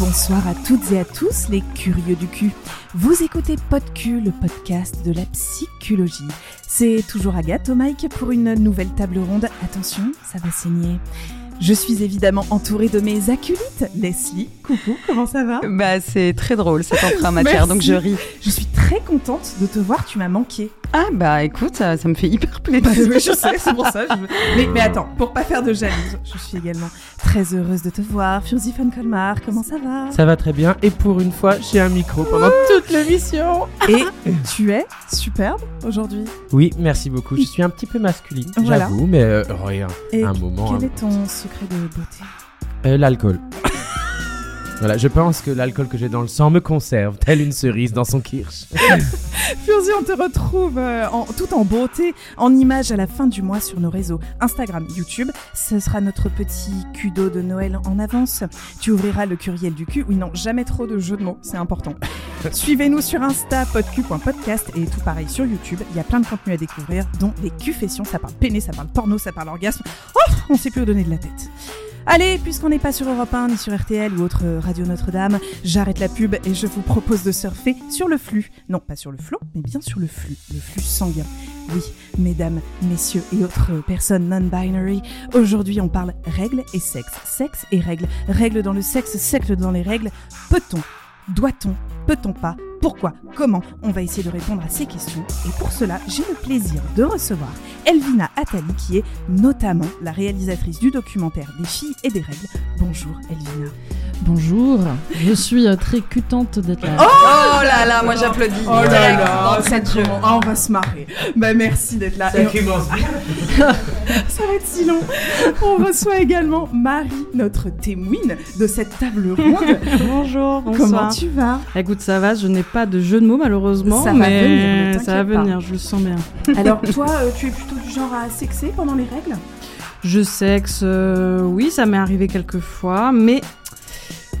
Bonsoir à toutes et à tous les curieux du cul. Vous écoutez PodQ, le podcast de la psychologie. C'est toujours Agathe au mic pour une nouvelle table ronde. Attention, ça va saigner. Je suis évidemment entourée de mes acolytes. Leslie, coucou, comment ça va Bah c'est très drôle cette entrée en matière, Merci. donc je ris. Je suis très contente de te voir, tu m'as manqué. Ah bah écoute, ça, ça me fait hyper plaisir. Bah, oui, je sais, c'est pour ça. je veux- Mais, mais attends, pour pas faire de jalouse, je suis également très heureuse de te voir. Furzi von Colmar, comment ça va Ça va très bien. Et pour une fois, j'ai un micro pendant toute l'émission. Et tu es superbe aujourd'hui. Oui, merci beaucoup. Je suis un petit peu masculine, Voilà. j'avoue, mais euh, rien. Et Un moment. quel hein. est ton secret de beauté? Euh, L'alcool. voilà, je pense que l'alcool que j'ai dans le sang me conserve, telle une cerise dans son kirsch. Furzi, on te retrouve euh, en, tout en beauté, en images à la fin du mois sur nos réseaux Instagram, YouTube. Ce sera notre petit cudo de Noël en avance. Tu ouvriras le curiel du cul. Oui, non, jamais trop de jeux de mots, c'est important. Suivez-nous sur Insta, podcu.podcast et tout pareil sur YouTube. Il y a plein de contenus à découvrir, dont les confessions. Ça parle péné, ça parle porno, ça parle orgasme. Oh, on sait plus où donner de la tête. Allez, puisqu'on n'est pas sur Europe 1 ni sur RTL ou autre euh, radio Notre-Dame, j'arrête la pub et je vous propose de surfer sur le flux. Non, pas sur le flot, mais bien sur le flux, le flux sanguin. Oui, mesdames, messieurs et autres personnes non-binary, aujourd'hui on parle règles et sexe. Sexe et règles. Règles dans le sexe, sexe dans les règles. Peut-on Doit-on Peut-on pas Pourquoi Comment On va essayer de répondre à ces questions. Et pour cela, j'ai le plaisir de recevoir Elvina Attali, qui est notamment la réalisatrice du documentaire Des filles et des règles. Bonjour Elvina. Bonjour, je suis euh, très cutante d'être là. Oh là là, moi j'applaudis. Oh là là. Ah, on va se marrer. Bah merci d'être là. Et on- Ça va être si long. On reçoit également Marie, notre témoine de cette table ronde. Bonjour, Comment tu vas? Écoute, ça va, je n'ai pas de jeu de mots malheureusement, Ça va mais venir, ne ça va t'inquiète pas. venir, je le sens bien. Alors toi, euh, tu es plutôt du genre à sexer pendant les règles? Je sexe, euh, oui, ça m'est arrivé quelques fois, mais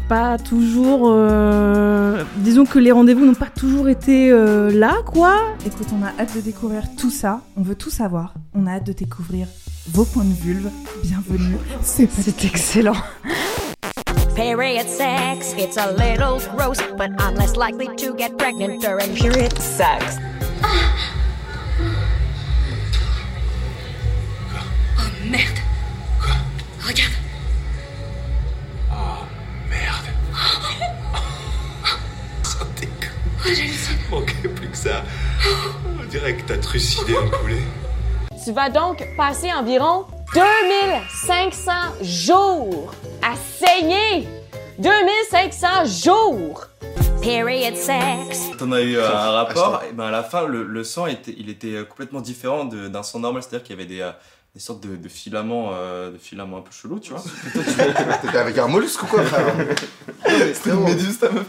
pas toujours. euh, Disons que les rendez-vous n'ont pas toujours été euh, là, quoi. Écoute, on a hâte de découvrir tout ça. On veut tout savoir. On a hâte de découvrir vos points de vulve. Bienvenue. C'est excellent. Period sex, it's a little gross, but I'm less likely to get pregnant during period sex. Oh merde Quoi Regarde Oh j'hallucine Manquait plus que ça. On dirait que t'as trucidé un poulet. Tu vas donc passer environ 2500 jours à saigner. 2500 jours. Period sex. Quand on a eu euh, un rapport, et ben à la fin, le, le sang était, il était euh, complètement différent de- d'un sang normal, c'est-à-dire qu'il y avait des, euh, des sortes de, de filaments, euh, de filaments un peu chelous, tu vois. T'étais avec un mollusque ou quoi, frère C'était une méduse, ta meuf.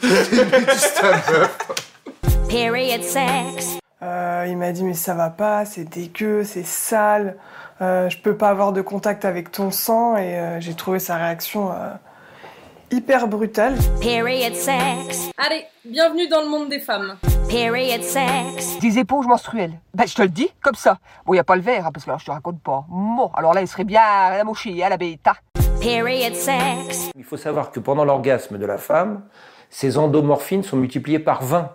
Period sex. Euh, il m'a dit mais ça va pas, c'est dégueu, c'est sale, euh, je peux pas avoir de contact avec ton sang et euh, j'ai trouvé sa réaction euh, hyper brutale. Period sex. Allez, bienvenue dans le monde des femmes. Period sex. Des éponges menstruelles. Ben, je te le dis, comme ça. Bon, y a pas le verre, hein, parce que là, je te raconte pas. Bon, alors là, il serait bien à la mochée, à la bêta. Period sex. Il faut savoir que pendant l'orgasme de la femme, ces endomorphines sont multipliées par 20.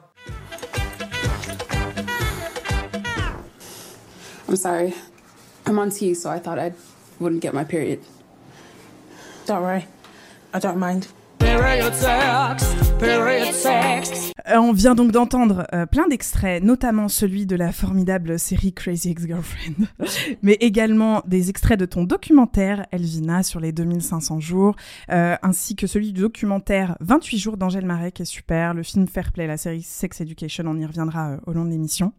I'm sorry. I'm on tea, so I thought I wouldn't get my period. Don't worry. I don't mind. Euh, on vient donc d'entendre euh, plein d'extraits, notamment celui de la formidable série Crazy Ex-Girlfriend, mais également des extraits de ton documentaire Elvina sur les 2500 jours, euh, ainsi que celui du documentaire 28 jours d'Angèle Marais qui est super, le film Fair Play, la série Sex Education, on y reviendra au long de l'émission.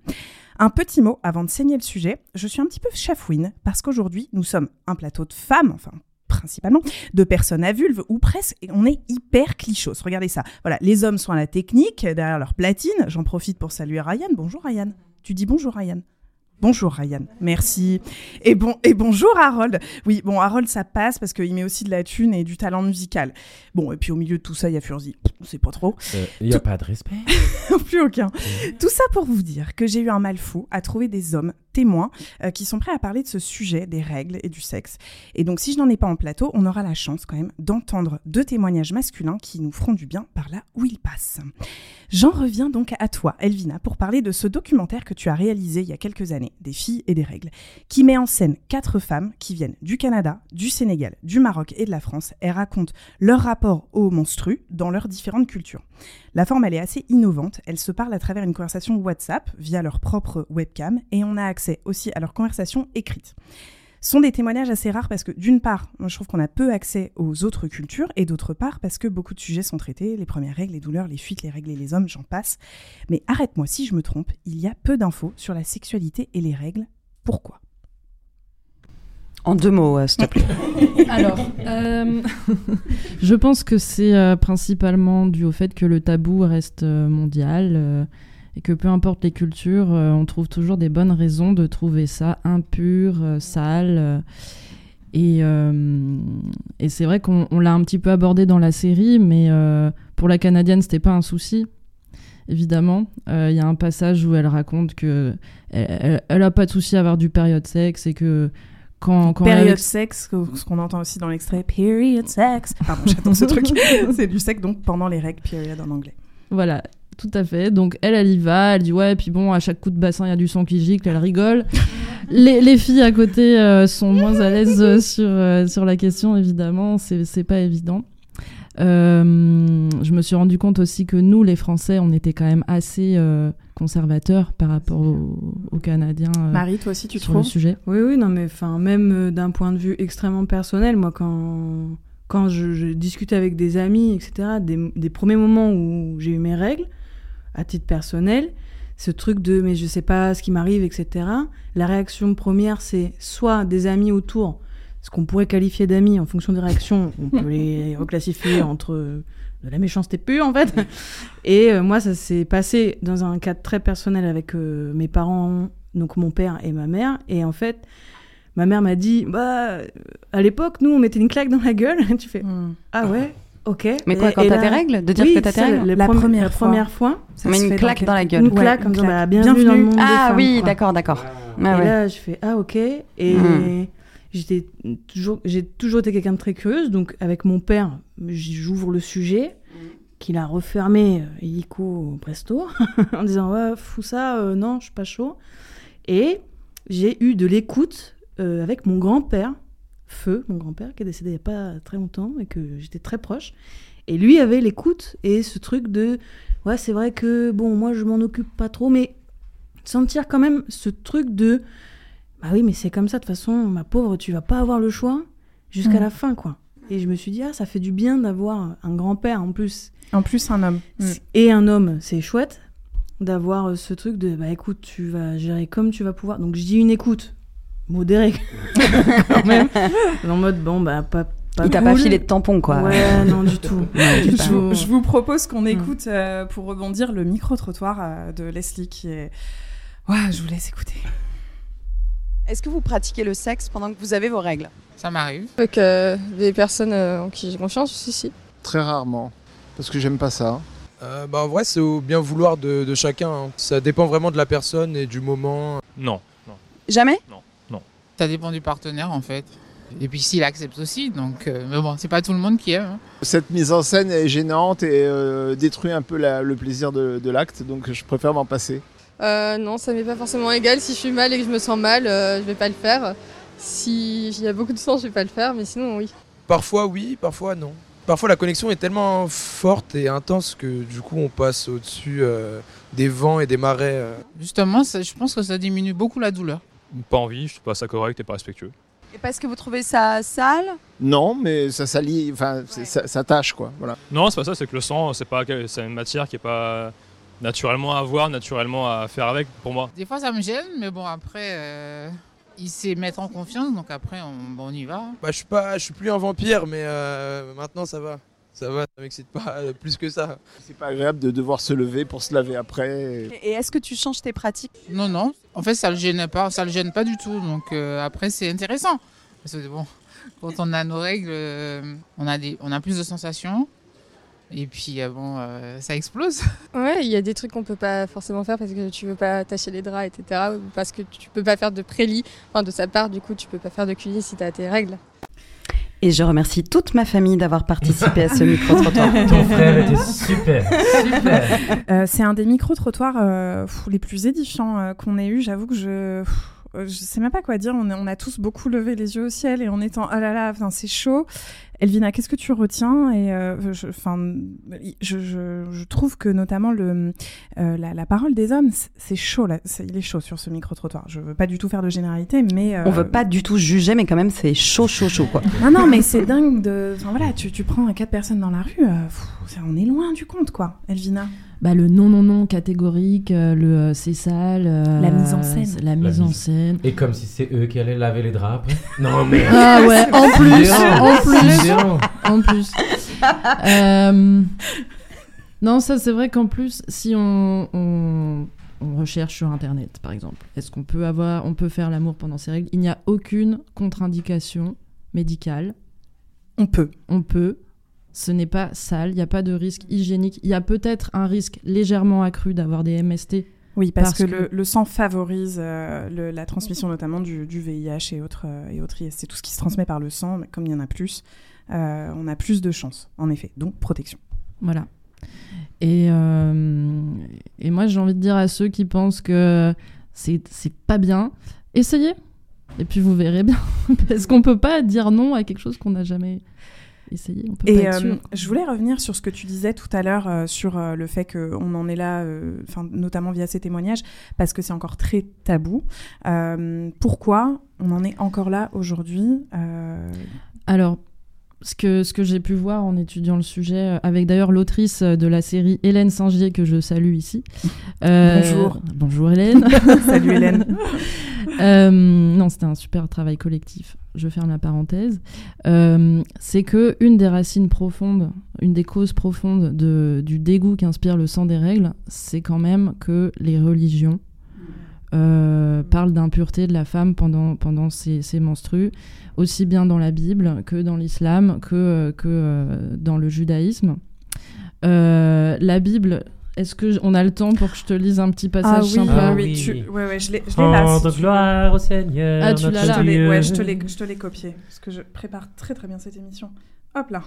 Un petit mot avant de saigner le sujet, je suis un petit peu chafouine parce qu'aujourd'hui nous sommes un plateau de femmes, enfin principalement, de personnes à vulve ou presque, et on est hyper clichos. Regardez ça. Voilà, les hommes sont à la technique, derrière leur platine. J'en profite pour saluer Ryan. Bonjour Ryan. Tu dis bonjour Ryan. Bonjour Ryan, merci. Et bon et bonjour Harold. Oui, bon Harold ça passe parce qu'il met aussi de la thune et du talent musical. Bon et puis au milieu de tout ça il y a Furzi. On sait pas trop. Il n'y a Tout- pas de respect. Plus aucun. Tout ça pour vous dire que j'ai eu un mal fou à trouver des hommes témoins euh, qui sont prêts à parler de ce sujet des règles et du sexe. Et donc, si je n'en ai pas en plateau, on aura la chance quand même d'entendre deux témoignages masculins qui nous feront du bien par là où ils passent. J'en reviens donc à toi, Elvina, pour parler de ce documentaire que tu as réalisé il y a quelques années, Des filles et des règles, qui met en scène quatre femmes qui viennent du Canada, du Sénégal, du Maroc et de la France et racontent leur rapport aux monstrues dans leurs différentes cultures. La forme, elle est assez innovante. Elles se parlent à travers une conversation WhatsApp via leur propre webcam et on a accès aussi à leur conversation écrite. Ce sont des témoignages assez rares parce que d'une part, je trouve qu'on a peu accès aux autres cultures et d'autre part parce que beaucoup de sujets sont traités, les premières règles, les douleurs, les fuites, les règles et les hommes, j'en passe. Mais arrête-moi si je me trompe, il y a peu d'infos sur la sexualité et les règles. Pourquoi? En deux mots, euh, s'il te plaît. Alors, euh, je pense que c'est euh, principalement dû au fait que le tabou reste mondial et que peu importe les cultures, on trouve toujours des bonnes raisons de trouver ça impur, sale. et c'est vrai qu'on on l'a un petit peu abordé dans la série, mais pour la canadienne, c'était pas un souci. Évidemment, il y a un passage où elle raconte que elle- elle a pas de souci à avoir du période sexe et que quand, quand Période sexe, ce qu'on entend aussi dans l'extrait, period sex. Pardon, j'attends ce truc. c'est du sexe donc pendant les règles, period en anglais. Voilà, tout à fait. Donc elle, elle y va, elle dit ouais, puis bon, à chaque coup de bassin, il y a du sang qui gicle, elle rigole. les, les filles à côté euh, sont moins à l'aise euh, sur, euh, sur la question, évidemment, c'est pas évident. Euh, je me suis rendu compte aussi que nous, les Français, on était quand même assez euh, conservateurs par rapport aux, aux Canadiens. euh, Marie, toi aussi, tu sur le trouves? sujet? Oui, oui, non, mais enfin, même euh, d'un point de vue extrêmement personnel, moi, quand, quand je, je discutais avec des amis, etc., des, des premiers moments où j'ai eu mes règles, à titre personnel, ce truc de mais je sais pas ce qui m'arrive, etc., la réaction première, c'est soit des amis autour, ce qu'on pourrait qualifier d'amis en fonction des réactions, on peut les reclassifier entre euh, de la méchanceté pure, en fait. Et euh, moi, ça s'est passé dans un cadre très personnel avec euh, mes parents, donc mon père et ma mère. Et en fait, ma mère m'a dit, bah, à l'époque, nous, on mettait une claque dans la gueule. tu fais, ah ouais, ok. Mais quoi, quand t'as là- tes règles De dire Oui, que t'as tes règles la, La première, première la fois. première fois. Ça Mais une claque dans la gueule. Une Ouais, claque, claque. bah, bienvenue, dans le monde des Ah femmes, oui, d'accord, d'accord. Ah et là, je fais ah ok. Et Mm. J'étais toujours, j'ai toujours été quelqu'un de très curieuse. Donc avec mon père, j'ouvre le sujet, qu'il a refermé euh, illico presto, en disant ouais fous ça, euh, non, je suis pas chaud. Et j'ai eu de l'écoute euh, avec mon grand-père, Feu, mon grand-père, qui est décédé il y a pas très longtemps et que j'étais très proche. Et lui avait l'écoute et ce truc de ouais c'est vrai que bon moi je m'en occupe pas trop, mais sentir quand même ce truc de bah oui mais c'est comme ça de toute façon ma pauvre tu vas pas avoir le choix jusqu'à Mm. la fin quoi et je me suis dit ah ça fait du bien d'avoir un grand-père en plus En plus, un homme. Mm. et un homme c'est chouette d'avoir euh, ce truc de bah écoute tu vas gérer comme tu vas pouvoir donc je dis une écoute modérée quand même en mode bon bah pas Il t'a pas filé de tampon, quoi. ouais non du tout Ouais, Du c'est pas- Je vous, tout. je vous propose qu'on Mm. écoute, euh, pour rebondir, le micro-trottoir euh, de Leslie qui est... Ouais, je vous laisse écouter. Est-ce que vous pratiquez le sexe pendant que vous avez vos règles? Ça m'arrive. Avec euh, des personnes euh, en qui j'ai confiance, si, si. Très rarement, parce que j'aime pas ça. Euh, bah, en vrai, c'est au bien vouloir de, de chacun. hein. Ça dépend vraiment de la personne et du moment. Non, non. Jamais? Non, non. Ça dépend du partenaire en fait. Et puis s'il accepte aussi, donc. euh, mais bon, c'est pas tout le monde qui aime. hein. Cette mise en scène est gênante et euh, détruit un peu la- le plaisir de, de l'acte, donc je préfère m'en passer. Euh, non, ça m'est pas forcément égal. Si je suis mal et que je me sens mal, euh, je vais pas le faire. Si il y a beaucoup de sang, je vais pas le faire, mais sinon, oui. Parfois oui, parfois non. Parfois la connexion est tellement forte et intense que du coup on passe au-dessus euh, des vents et des marais. euh. Justement, ça- je pense que ça diminue beaucoup la douleur. Pas envie, je trouve pas ça correct et pas respectueux. Et parce que vous trouvez ça sale? Non, mais ça enfin, c'est- ça, ça tâche, quoi. Voilà. Non, c'est pas ça, c'est que le sang, c'est pas, c'est une matière qui est pas naturellement à voir, naturellement à faire avec pour moi. Des fois, ça me gêne, mais bon, après, euh, il sait mettre en confiance, donc après, on, y va. Bah, je suis pas, je suis plus un vampire, mais euh, maintenant ça va. Ça va, ça m'excite pas euh, plus que ça. C'est pas agréable de devoir se lever pour se laver après. Et est-ce que tu changes tes pratiques? Non, non. En fait, ça le gêne pas, ça le gêne pas du tout. Donc euh, après, c'est intéressant. Parce que bon, quand on a nos règles, on a des, on a plus de sensations. Et puis euh, bon, euh, ça explose. Ouais, il y a des trucs qu'on peut pas forcément faire parce que tu veux pas attacher les draps, etc. Ou parce que tu peux pas faire de prélit. Enfin, de sa part, du coup, tu peux pas faire de QI si t'as tes règles. Et je remercie toute ma famille d'avoir participé à ce micro-trottoir. Ton frère était super. Super. Euh, c'est un des micro-trottoirs euh, les plus édifiants euh, qu'on ait eu. J'avoue que je. Je sais même pas quoi dire. On, on a tous beaucoup levé les yeux au ciel et en étant oh là là, enfin, c'est chaud. Elvina, qu'est-ce que tu retiens Et euh, je, je, je, je trouve que notamment le, euh, la, la parole des hommes, c'est- chaud là. Il est chaud sur ce micro-trottoir. Je veux pas du tout faire de généralité, mais euh, On veut pas du tout juger, mais quand même, c'est chaud, chaud, chaud, quoi. non, non, mais c'est dingue de. Enfin voilà, tu, tu prends quatre personnes dans la rue, euh, pff, on est loin du compte, quoi, Elvina. Bah, le non, non, non catégorique, euh, le euh, c'est sale. euh, La mise en scène. La mise en scène. Et comme si c'est eux qui allaient laver les draps après. Non mais. Ah ouais, en plus, en plus, en plus. Euh, Non, ça c'est vrai qu'en plus, si on, on, on recherche sur Internet, par exemple, est-ce qu'on peut avoir, on peut faire l'amour pendant ces règles? Il n'y a aucune contre-indication médicale. On peut. On peut. Ce n'est pas sale, il n'y a pas de risque hygiénique. Il y a peut-être un risque légèrement accru d'avoir des MST. Oui, parce, que, Le, le sang favorise euh, le- la transmission notamment du, du VIH et autres, euh, et autres IST. Tout ce qui se transmet par le sang, mais comme il y en a plus, euh, on a plus de chances, en effet. Donc, protection. Voilà. Et, euh, et moi, j'ai envie de dire à ceux qui pensent que c'est c'est pas bien, essayez. Et puis vous verrez bien. Parce qu'on peut pas dire non à quelque chose qu'on n'a jamais essayé. On peut Et pas être euh, sûr. je voulais revenir sur ce que tu disais tout à l'heure euh, sur euh, le fait qu'on en est là, euh, enfin notamment via ces témoignages, parce que c'est encore très tabou. Euh, pourquoi on en est encore là aujourd'hui euh, Alors, ce que, ce que j'ai pu voir en étudiant le sujet, euh, avec d'ailleurs l'autrice euh, de la série Hélène Singier, que je salue ici. Euh, Bonjour. Bonjour Hélène. Salut Hélène. Euh, non, c'était un super travail collectif. Je ferme la parenthèse. Euh, c'est que une des racines profondes, une des causes profondes de, du dégoût qu'inspire le sang des règles, c'est quand même que les religions euh, parlent d'impureté de la femme pendant, pendant ses, menstrues, aussi bien dans la Bible que dans l'islam, que, euh, dans le judaïsme. La Bible, est-ce que on a le temps pour que je te lise un petit passage Ah oui, sympa oui, tu- ouais, ouais, je l'ai je l'ai là. Si gloire au Seigneur. Ah, tu l'as là. Je ouais, je te l'ai, je te l'ai copié parce que je prépare très très bien cette émission. Hop là.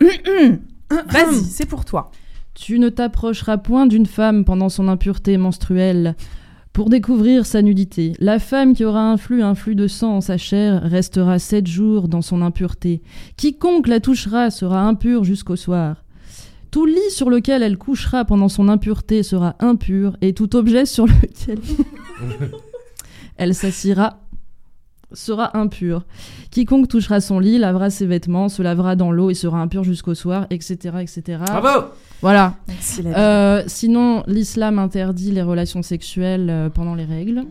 Vas-y, c'est pour toi. Tu ne t'approcheras point d'une femme pendant son impureté menstruelle pour découvrir sa nudité. La femme qui aura un flux, un flux de sang en sa chair restera sept jours dans son impureté. Quiconque la touchera sera impur jusqu'au soir. Tout lit sur lequel elle couchera pendant son impureté sera impur, et tout objet sur lequel elle s'assiera sera impur. Quiconque touchera son lit lavera ses vêtements, se lavera dans l'eau et sera impur jusqu'au soir, etc., etc. Bravo Voilà. Merci. Euh, sinon, l'islam interdit les relations sexuelles euh, pendant les règles.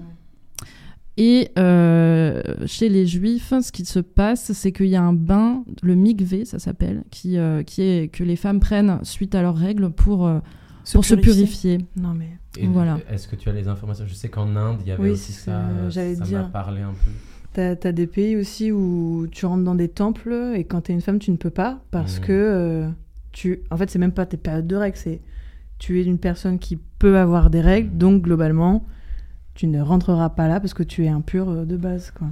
Et euh, chez les juifs, ce qui se passe, c'est qu'il y a un bain, le mikvé, ça s'appelle, qui, euh, qui est que les femmes prennent suite à leurs règles pour, euh, Se pour se purifier. purifier. Non mais. Et Voilà. Est-ce que tu as les informations? Je sais qu'en Inde, il y avait Oui, aussi ça. j'allais ça dire. m'a parlé un peu. T'as as des pays aussi où tu rentres dans des temples et quand t'es une femme, tu ne peux pas parce Mhm. que euh, tu. En fait, c'est même pas tes périodes de règles, c'est. Tu es une personne qui peut avoir des règles, donc globalement, tu ne rentreras pas là parce que tu es impur euh, de base, quoi.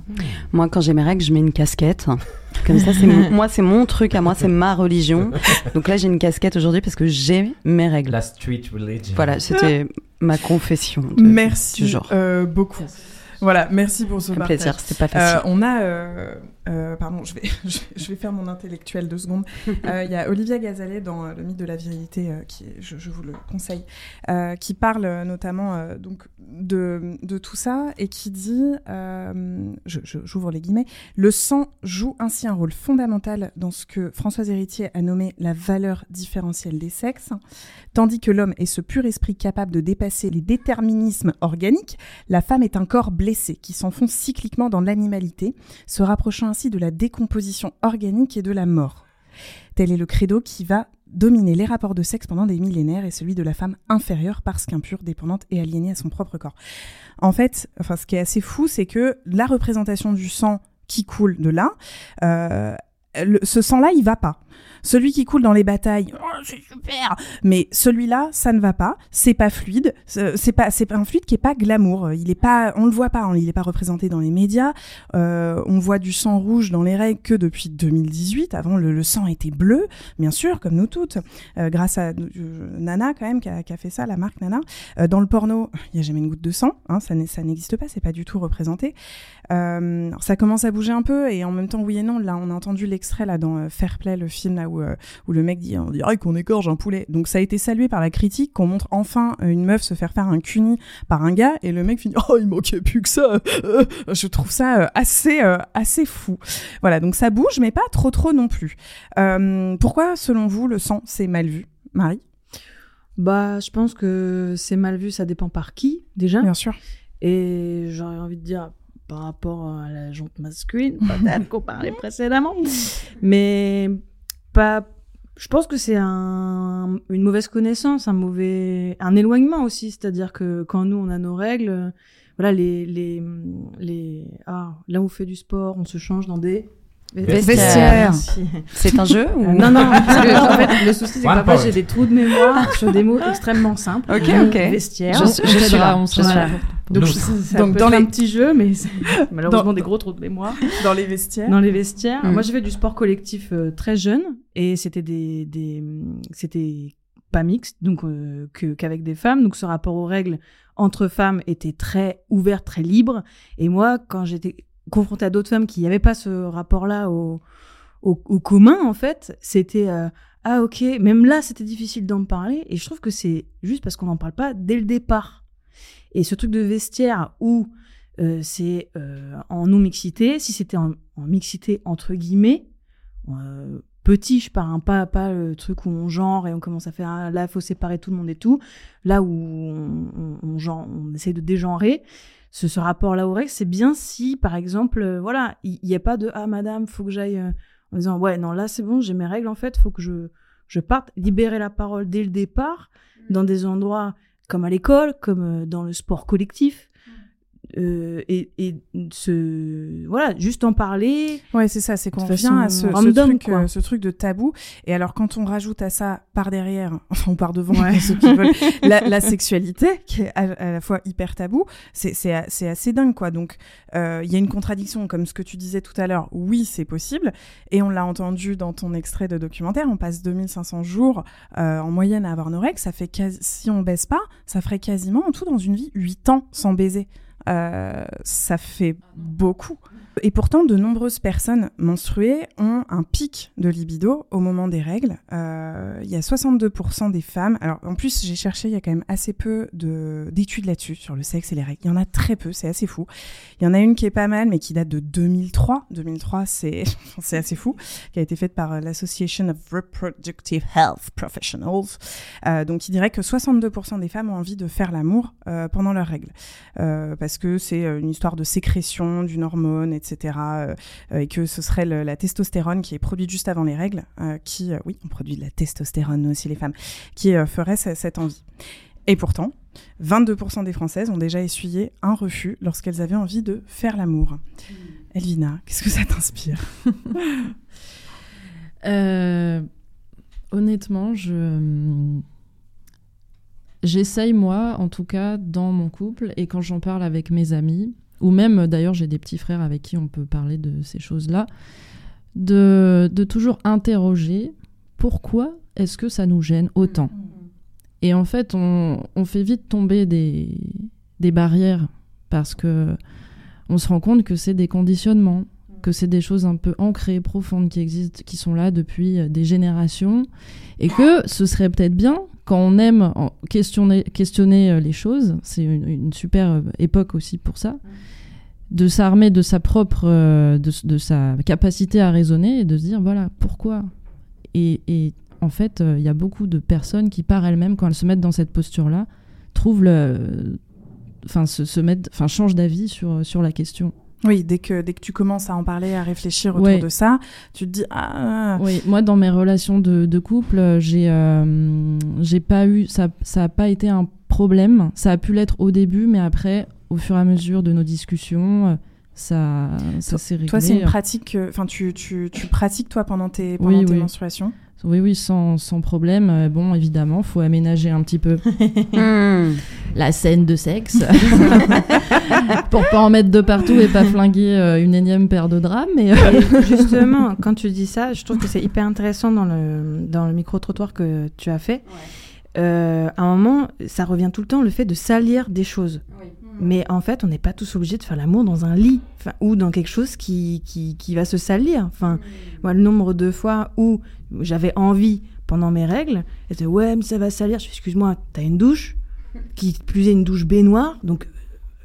Moi, quand j'ai mes règles, je mets une casquette. Comme ça, c'est mon- moi, c'est mon truc à moi, c'est ma religion. Donc là, j'ai une casquette aujourd'hui parce que j'ai mes règles. La street religion. Voilà, c'était ma confession. de- Merci du genre. euh, beaucoup. Voilà, merci pour ce Un partage. plaisir, c'était pas facile. Euh, on a, euh, euh, pardon, je vais, je vais- faire mon intellectuel deux secondes. Euh, Il y a Olivia Gazalet dans euh, Le mythe de la virilité, euh, qui je, je vous le conseille, qui parle notamment donc de, de tout ça et qui dit, j'ouvre les guillemets, le sang joue ainsi un rôle fondamental dans ce que Françoise Héritier a nommé la valeur différentielle des sexes, tandis que l'homme est ce pur esprit capable de dépasser les déterminismes organiques, la femme est un corps blessé qui s'enfonce cycliquement dans l'animalité, se rapprochant ainsi de la décomposition organique et de la mort. Tel est le credo qui va dominer les rapports de sexe pendant des millénaires et celui de la femme inférieure parce qu'impure, dépendante et aliénée à son propre corps. En fait, enfin, ce qui est assez fou, c'est que la représentation du sang qui coule de là, euh, ce sang-là, il va pas. Celui qui coule dans les batailles, oh, c'est super. Mais celui-là, ça ne va pas. C'est pas fluide. C'est pas, un fluide qui est pas glamour. Il est pas, on le voit pas. Il est pas représenté dans les médias. Euh, on voit du sang rouge dans les règles que depuis 2018. Avant, le, sang était bleu, bien sûr, comme nous toutes, euh, grâce à euh, Nana quand même qui a, fait ça, la marque Nana. Dans le porno, il y a jamais une goutte de sang. Hein, ça n'existe pas. C'est pas du tout représenté. Alors, ça commence à bouger un peu et en même temps oui et non. Là, on a entendu l'extrait là dans Fair Play, le film là où, euh, où le mec dit on dirait qu'on égorge un poulet. Donc ça a été salué par la critique qu'on montre enfin euh, une meuf se faire faire un cuni par un gars et le mec finit oh il manquait plus que ça. Euh, je trouve ça assez assez fou. Voilà donc ça bouge mais pas trop trop non plus. Euh, pourquoi selon vous le sang c'est mal vu, Marie? Bah, je pense que c'est mal vu, ça dépend par qui, déjà. Bien sûr. Et j'aurais envie de dire, par rapport à la jante masculine, peut-être qu'on parlait précédemment. Mais pas. Je pense que c'est un, une mauvaise connaissance, un mauvais, un éloignement aussi. C'est-à-dire que quand nous on a nos règles, voilà les les les ah là où on fait du sport, on se change dans des Vestiaires. Merci. C'est un jeu ou- Non non. parce que, en fait, le souci c'est que parfois j'ai des trous de mémoire sur des mots extrêmement simples. Ok, ok. Vestiaire. Je suis- je suis là, on je suis là. Donc, ça Donc, peut dans être les- un petit jeu, mais malheureusement Dans- des gros trous de mémoire. Dans les vestiaires Dans les vestiaires. Mm. Moi, j'ai fait du sport collectif euh, très jeune et c'était des, des c'était pas mixte, donc euh, qu'avec des femmes. Donc, ce rapport aux règles entre femmes était très ouvert, très libre. Et moi, quand j'étais confrontée à d'autres femmes qui n'avaient pas ce rapport-là au, commun, en fait, c'était euh, ah ok. Même là, c'était difficile d'en parler. Et je trouve que c'est juste parce qu'on n'en parle pas dès le départ. Et ce truc de vestiaire où euh, c'est euh, en non-mixité, si c'était en, mixité entre guillemets, petit, je pars, hein, pas, pas le truc où on genre et on commence à faire ah, là, il faut séparer tout le monde et tout. Là où on, on essaie de dégenrer, ce, ce rapport-là au règles, c'est bien si, par exemple, euh, voilà, il n'y a pas de ah madame, faut que j'aille euh, en disant ouais, non, là c'est bon, j'ai mes règles en fait, faut que je, je parte, libérer la parole dès le départ, dans des endroits comme à l'école, comme euh, dans le sport collectif. Euh, et, et ce voilà juste en parler Ouais, c'est ça, c'est qu'on revient à ce, ce random, truc, quoi. euh, ce truc de tabou. Et alors, quand on rajoute à ça par derrière, enfin, ou par devant, Ouais. ceux qui veulent, la, la sexualité, qui est à, à la fois hyper tabou, c'est c'est assez dingue, quoi. Donc, euh, il y a une contradiction, comme ce que tu disais tout à l'heure. Oui, c'est possible. Et on l'a entendu dans ton extrait de documentaire, on passe 2500 jours en moyenne à avoir nos règles. Ça fait si on baisse pas, ça ferait quasiment en tout dans une vie 8 ans sans baiser. Euh, ça fait beaucoup. Et pourtant, de nombreuses personnes menstruées ont un pic de libido au moment des règles. Euh, Il y a 62% des femmes. Alors, en plus, j'ai cherché, il y a quand même assez peu de- d'études là-dessus, sur le sexe et les règles. Il y en a très peu, c'est assez fou. Il y en a une qui est pas mal, mais qui date de 2003. 2003, c'est assez fou, qui a été faite par l'Association of Reproductive Health Professionals. Euh, donc, il dirait que 62% des femmes ont envie de faire l'amour euh, pendant leurs règles. Euh, parce que c'est euh, une histoire de sécrétion d'une hormone. Euh, euh, et que ce serait le- la testostérone qui est produite juste avant les règles, euh, qui, oui, on produit de la testostérone nous aussi les femmes, qui ferait ce- cette envie. Et pourtant, 22% des Françaises ont déjà essuyé un refus lorsqu'elles avaient envie de faire l'amour. Elvina, qu'est-ce que ça t'inspire? Euh, honnêtement, je j'essaye moi, en tout cas, dans mon couple et quand j'en parle avec mes amis, ou même d'ailleurs j'ai des petits frères avec qui on peut parler de ces choses-là, de, de toujours interroger pourquoi est-ce que ça nous gêne autant. Et en fait, on, on fait vite tomber des, des barrières parce que on se rend compte que c'est des conditionnements, que c'est des choses un peu ancrées, profondes, qui existent, qui sont là depuis euh, des générations, et que ce serait peut-être bien, quand on aime questionner, questionner euh, les choses, c'est une, une super euh, époque aussi pour ça, de s'armer de sa propre, euh, de, de sa capacité à raisonner et de se dire, voilà, pourquoi? Et, et en fait, il y a beaucoup de personnes qui, par elles-mêmes, quand elles se mettent dans cette posture-là, trouvent le... Enfin, se, se mettent, enfin, changent d'avis sur, sur la question. Oui, dès que, dès que tu commences à en parler, à réfléchir autour Ouais. de ça, tu te dis ah. Oui, moi dans mes relations de, de couple, euh, j'ai euh, j'ai pas eu ça ça a pas été un problème. Ça a pu l'être au début, mais après, au fur et à mesure de nos discussions, euh, ça, ça s'est réglé. Toi, c'est une pratique. que- Enfin, tu, tu, tu pratiques toi pendant tes, pendant Oui, tes oui. menstruations? Oui, oui, sans, sans problème. Euh, Bon, évidemment, faut aménager un petit peu Hmm. la scène de sexe pour pas en mettre de partout et pas flinguer euh, une énième paire de draps. Mais euh, Et justement, quand tu dis ça, je trouve que c'est hyper intéressant dans le, dans le micro-trottoir que tu as fait. Euh, à un moment, ça revient tout le temps, le fait de salir des choses. Mais en fait, on n'est pas tous obligés de faire l'amour dans un lit enfin, ou dans quelque chose qui, qui, qui va se salir. Enfin, moi, le nombre de fois où j'avais envie pendant mes règles, c'était ouais, mais ça va salir. Je excuse-moi, t'as une douche qui plus est une douche baignoire, donc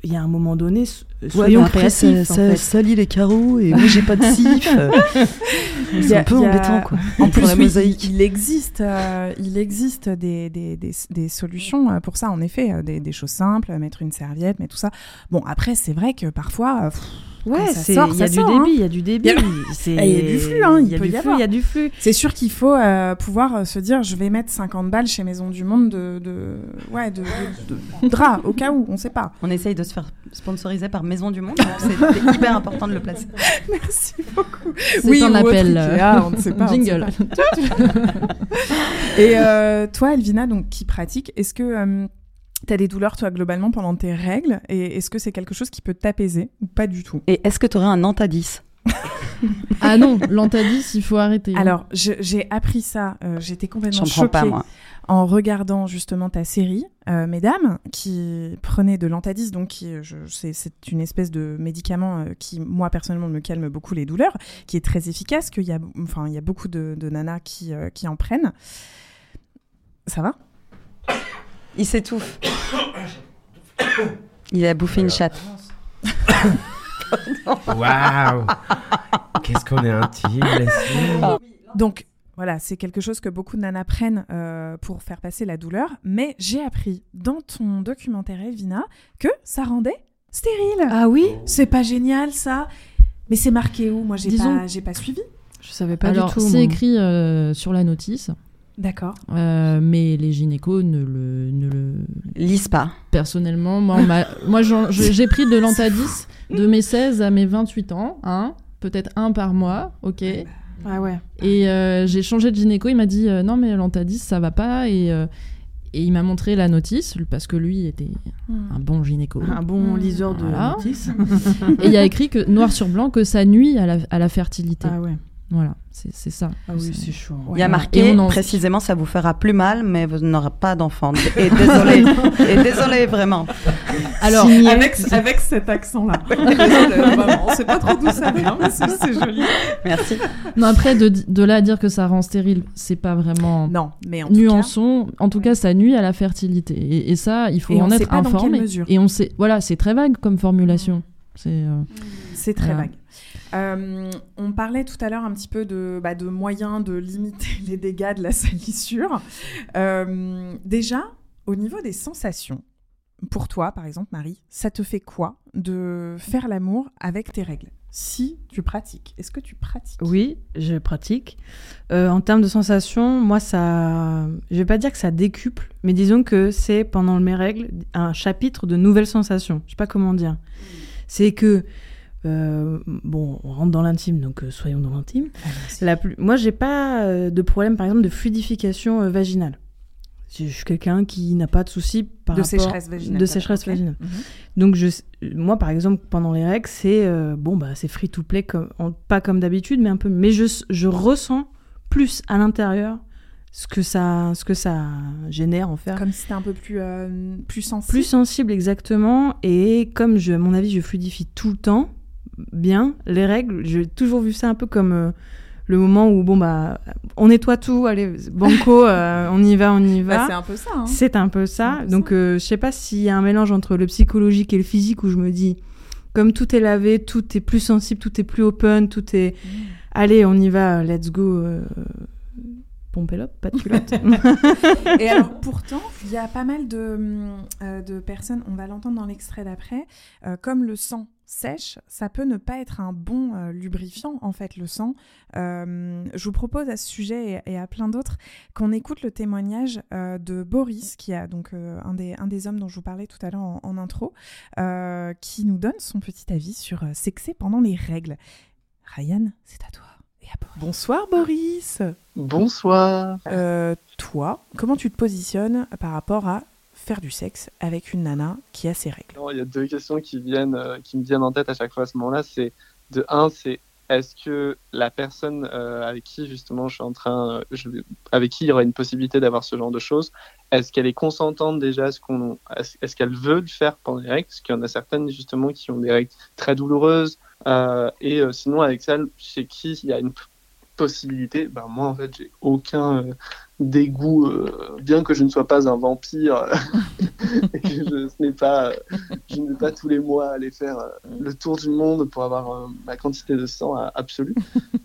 il y a un moment donné, so- soyons créatifs. en fait. salit les carreaux et moi j'ai pas de sif. C'est un peu a- embêtant quoi. En plus, la mosaïque. il, il existe, euh, il existe des, des, des, des solutions euh, pour ça, en effet, euh, des, choses simples, mettre une serviette, mais tout ça. Bon, après, c'est vrai que parfois, pff, Ouais, sort, il y a du sort, débit, hein. il y a du débit. Il y a- C'est- Et il y a du flux, hein, il, y a peut du y flux, avoir. il y a du flux. C'est sûr qu'il faut euh, pouvoir euh, se dire, je vais mettre 50 balles chez Maison du Monde de, de, ouais, de, de, de drap, au cas où, on sait pas. On essaye de se faire sponsoriser par Maison du Monde, c'est hyper important de le placer. Merci beaucoup. C'est un ou autre appel, Ikea, euh, on ne sait pas. on ne sait jingle. pas. Et euh, toi, Elvina, donc qui pratique, est-ce que tu as des douleurs, toi, globalement, pendant tes règles Et est-ce que c'est quelque chose qui peut t'apaiser ou pas du tout? Et est-ce que tu aurais un Antadis? Ah non, l'antadis, il faut arrêter. Alors, je- j'ai appris ça, euh, j'étais complètement choquée pas, moi. en regardant justement ta série, euh, Mesdames, qui prenait de l'antadis, donc euh, je- c'est c'est une espèce de médicament euh, qui, moi, personnellement, me calme beaucoup les douleurs, qui est très efficace, qu'il y a, enfin, il y a beaucoup de, de nanas qui, euh, qui en prennent. Ça va? Il s'étouffe. Il a bouffé une chatte. Waouh Qu'est-ce qu'on est intime, Leslie Donc, voilà, c'est quelque chose que beaucoup de nanas prennent euh, pour faire passer la douleur. Mais j'ai appris dans ton documentaire, Elvina, que ça rendait stérile. Ah oui C'est pas génial, ça Mais c'est marqué où? Moi, j'ai Disons- pas, suivi. Je savais pas Alors, du tout. c'est écrit euh, sur la notice. D'accord. Euh, mais les gynécos ne le, ne le lisent pas. Personnellement, moi, m'a- moi j'ai pris de l'antadis de mes 16 à mes 28 ans, hein, peut-être un par mois, ok. Ah ouais. Et euh, j'ai changé de gynéco, il m'a dit euh, non mais l'antadis ça va pas et, euh, et il m'a montré la notice parce que lui était un bon gynéco. Un bon liseur de Voilà. notices. et il y a écrit que noir sur blanc que ça nuit à la, à la fertilité. Ah ouais. Voilà, c'est ça. Ah oui, c'est chaud. Il y a Et marqué on en- précisément ça vous fera plus mal, mais vous n'aurez pas d'enfant. Et désolé, et désolé vraiment. Alors, Signé. avec, avec cet accent-là. On sait pas trop d'où ça vient, mais c'est joli. Merci. Non après de, de là à dire que ça rend stérile, c'est pas vraiment Non, mais en tout nuançons. En tout cas, ça nuit à la fertilité et, et ça, il faut Et en on sait être pas dans quelle informé. mesure. Et on sait, voilà, c'est très vague comme formulation. C'est euh, très vague. Euh, on parlait tout à l'heure un petit peu de, bah, de moyens de limiter les dégâts de la salissure. Euh, déjà, au niveau des sensations, pour toi, par exemple, Marie, ça te fait quoi de faire l'amour avec tes règles Si tu pratiques, est-ce que tu pratiques? Oui, je pratique. Euh, en termes de sensations, moi, ça. Je vais pas dire que ça décuple, mais disons que c'est pendant mes règles un chapitre de nouvelles sensations. Je sais pas comment dire. C'est que. Euh, bon, on rentre dans l'intime, donc euh, soyons dans l'intime. La plus... Moi, j'ai pas euh, de problème, par exemple, de fluidification vaginale. Je je suis quelqu'un qui n'a pas de souci par De rapport... sécheresse vaginale, De sécheresse vaginale. Mhm. Donc, je, moi, par exemple, pendant les règles, c'est bon, bah, c'est free to play, comme, en- pas comme d'habitude, mais un peu. Mais je, je ressens plus à l'intérieur ce que ça, ce que ça génère en faire. Comme si c'était un peu plus, euh, plus sensible. Plus sensible, exactement. Et comme, je, à mon avis, je fluidifie tout le temps, bien, les règles, j'ai toujours vu ça un peu comme euh, le moment où, bon, bah, on nettoie tout, allez, banco, euh, on y va, on y va. Bah, c'est un peu ça, hein. C'est un peu ça. un peu Donc, euh, je sais pas s'il y a un mélange entre le psychologique et le physique où je me dis, comme tout est lavé, tout est plus sensible, tout est plus open, tout est. Mmh. Allez, on y va, let's go. Euh... Pompélope, pas de culotte. Et alors, pourtant, il y a pas mal de, de personnes, on va l'entendre dans l'extrait d'après, comme le sang sèche, ça peut ne pas être un bon euh, lubrifiant, en fait, le sang. Euh, je vous propose à ce sujet et, et à plein d'autres qu'on écoute le témoignage euh, de Boris, qui a donc euh, un, des, un des hommes dont je vous parlais tout à l'heure en, en intro, euh, qui nous donne son petit avis sur euh, sexer pendant les règles. Ryan, c'est à toi. Et à Boris. Bonsoir Boris. Bonsoir. Euh, toi, comment tu te positionnes par rapport à faire du sexe avec une nana qui a ses règles il y a deux questions qui viennent, euh, qui me viennent en tête à chaque fois à ce moment-là. C'est de un, c'est est-ce que la personne euh, avec qui justement je suis en train, euh, avec qui il y aurait une possibilité d'avoir ce genre de choses, est-ce qu'elle est consentante déjà, est-ce qu'on, est-ce, qu'elle veut le faire pendant les règles, parce qu'il y en a certaines justement qui ont des règles très douloureuses, et sinon avec celle chez qui il y a une possibilité, ben moi en fait j'ai aucun euh, dégoût, euh, bien que je ne sois pas un vampire, et que je, ce n'est pas, euh, je n'ai pas tous les mois à aller faire euh, le tour du monde pour avoir euh, ma quantité de sang euh, absolue.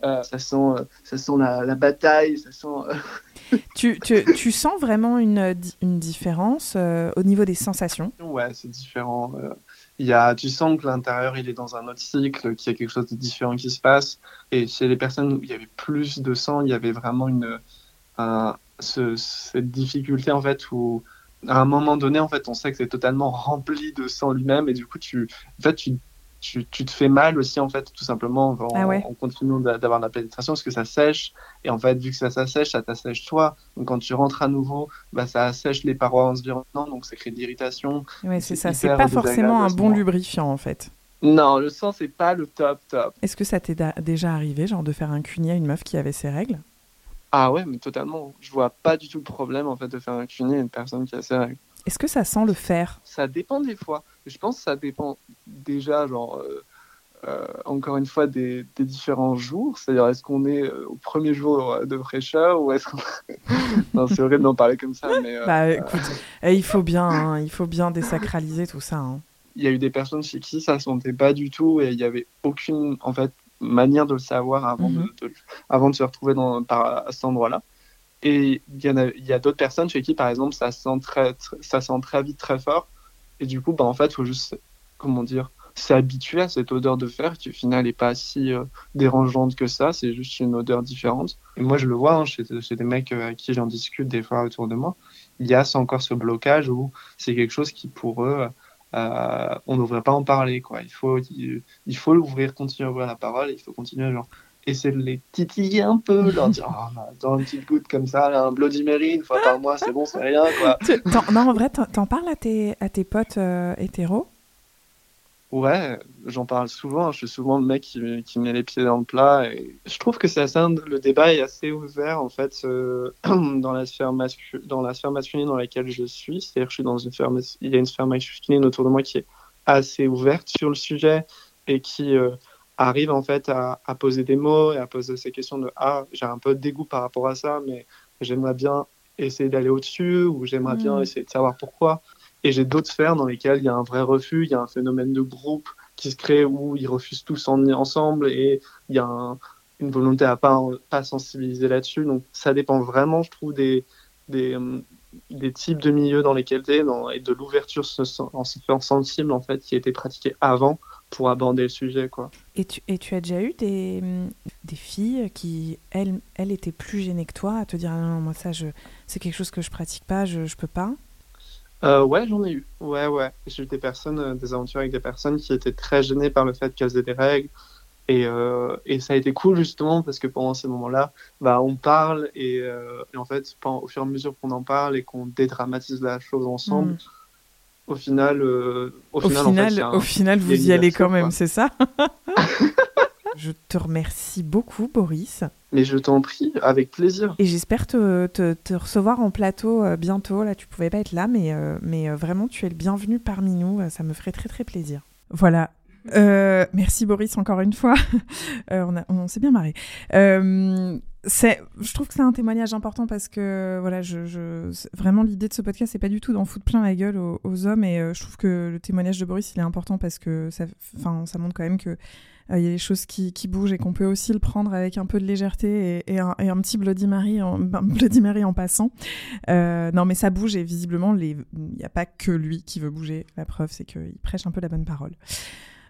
Euh, ça sent, euh, ça sent la, la bataille, ça sent. euh, tu, tu, tu sens vraiment une, une différence euh, au niveau des sensations? Ouais, c'est différent. euh, Il y a, tu sens que l'intérieur il est dans un autre cycle, qu'il y a quelque chose de différent qui se passe. Et chez les personnes où il y avait plus de sang, il y avait vraiment une, un- ce- cette difficulté en fait où à un moment donné en fait on sait que c'est totalement rempli de sang lui-même et du coup tu, en fait, tu, tu, tu te fais mal aussi en fait tout simplement en, Ah ouais. en continuant d'a- d'avoir la pénétration parce que ça sèche et en fait vu que ça s'assèche ça t'assèche toi donc quand tu rentres à nouveau bah, ça assèche les parois environnantes donc ça crée de l'irritation Ouais, c'est ça. C'est pas forcément un bon lubrifiant en fait. Non, le sang, c'est pas le top top. Est-ce que ça t'est déjà arrivé, genre de faire un cunier à une meuf qui avait ses règles? Ah ouais, mais totalement. Je vois pas du tout le problème en fait de faire à une personne qui a ses règles. Est-ce que ça sent le fer? Ça dépend des fois. Je pense que ça dépend déjà, genre, euh, euh, encore une fois, des, des différents jours. C'est-à-dire, est-ce qu'on est euh, au premier jour de fraîcheur ou est-ce qu'on. non, c'est horrible d'en parler comme ça, mais. euh, Bah écoute, eh, il faut bien, hein, il faut bien désacraliser tout ça. hein. il y a eu des personnes chez qui ça sentait pas du tout et il y avait aucune en fait manière de le savoir avant Mhm. de, de- avant de se retrouver dans par, à cet endroit-là. Et il y en a il y a d'autres personnes chez qui par exemple ça sent très, très- ça sent très vite très fort et du coup bah en fait faut juste comment dire s'habituer à cette odeur de fer qui au final n'est pas si euh, dérangeante que ça, c'est juste une odeur différente. Et moi je le vois hein, chez, chez des mecs euh, avec qui j'en discute des fois autour de moi, il y a encore ce blocage où c'est quelque chose qui pour eux euh, on ne devrait pas en parler quoi. Il faut il, il faut ouvrir, continuer à ouvrir la parole, il faut continuer genre essayer de les titiller un peu, leur dire ah bah, attends une petite goutte comme ça, là, un Bloody Mary une fois par mois, c'est bon, c'est rien quoi. Non, en vrai, t'en- t'en parles à tes, à tes potes euh, hétéros? Ouais, j'en parle souvent. Je suis souvent le mec qui, qui met les pieds dans le plat. Et je trouve que c'est assez, le débat est assez ouvert en fait euh, dans la sphère mascu- dans la sphère masculine dans laquelle je suis. C'est-à-dire que je suis dans une sphère, il y a une sphère masculine autour de moi qui est assez ouverte sur le sujet et qui euh, arrive en fait à, à poser des mots et à poser ces questions de ah j'ai un peu de dégoût par rapport à ça, mais j'aimerais bien essayer d'aller au-dessus ou j'aimerais bien Mm. essayer de savoir pourquoi. Et j'ai d'autres sphères dans lesquelles il y a un vrai refus, il y a un phénomène de groupe qui se crée où ils refusent tous en ensemble et il y a un- une volonté à pas, pas sensibiliser là-dessus. Donc ça dépend vraiment, je trouve, des, hum, types de milieux dans lesquels tu es et de l'ouverture en se faisant sensible en fait qui a été pratiquée avant pour aborder le sujet. quoi. et tu, as déjà eu des, hum, filles qui, elles, étaient plus gênées que toi à te dire non, moi ça, c'est quelque chose que je pratique pas, je, je peux pas? Euh, ouais, j'en ai eu. Ouais, ouais. J'ai eu des personnes, euh, des aventures avec des personnes qui étaient très gênées par le fait qu'elles aient des règles. Et, euh, et ça a été cool justement parce que pendant ces moments-là, bah, on parle et, euh, et en fait, au fur et à mesure qu'on en parle et qu'on dédramatise la chose ensemble, Mm. au final, euh, au, Au final, en fait, un- au final, y vous y allez quand même, c'est ça? Je te remercie beaucoup, Boris. Mais je t'en prie, avec plaisir. Et j'espère te, te- te recevoir en plateau euh, bientôt. Là, tu pouvais pas être là, mais, euh, mais euh, vraiment, tu es le bienvenu parmi nous. Ça me ferait très, très plaisir. Voilà. Euh, merci, Boris, encore une fois. Euh, on s'est bien marré. C'est, je trouve que c'est un témoignage important parce que voilà, je, vraiment l'idée de ce podcast, c'est pas du tout d'en foutre plein la gueule aux, aux hommes et euh, je trouve que le témoignage de Boris, il est important parce que ça, enfin, ça montre quand même que il y a des choses qui, qui bougent et qu'on peut aussi le prendre avec un peu de légèreté et, un, et un petit Bloody Mary en, Bloody Mary en passant. Euh, non, mais ça bouge et visiblement, il n'y a pas que lui qui veut bouger. La preuve, c'est qu'il prêche un peu la bonne parole.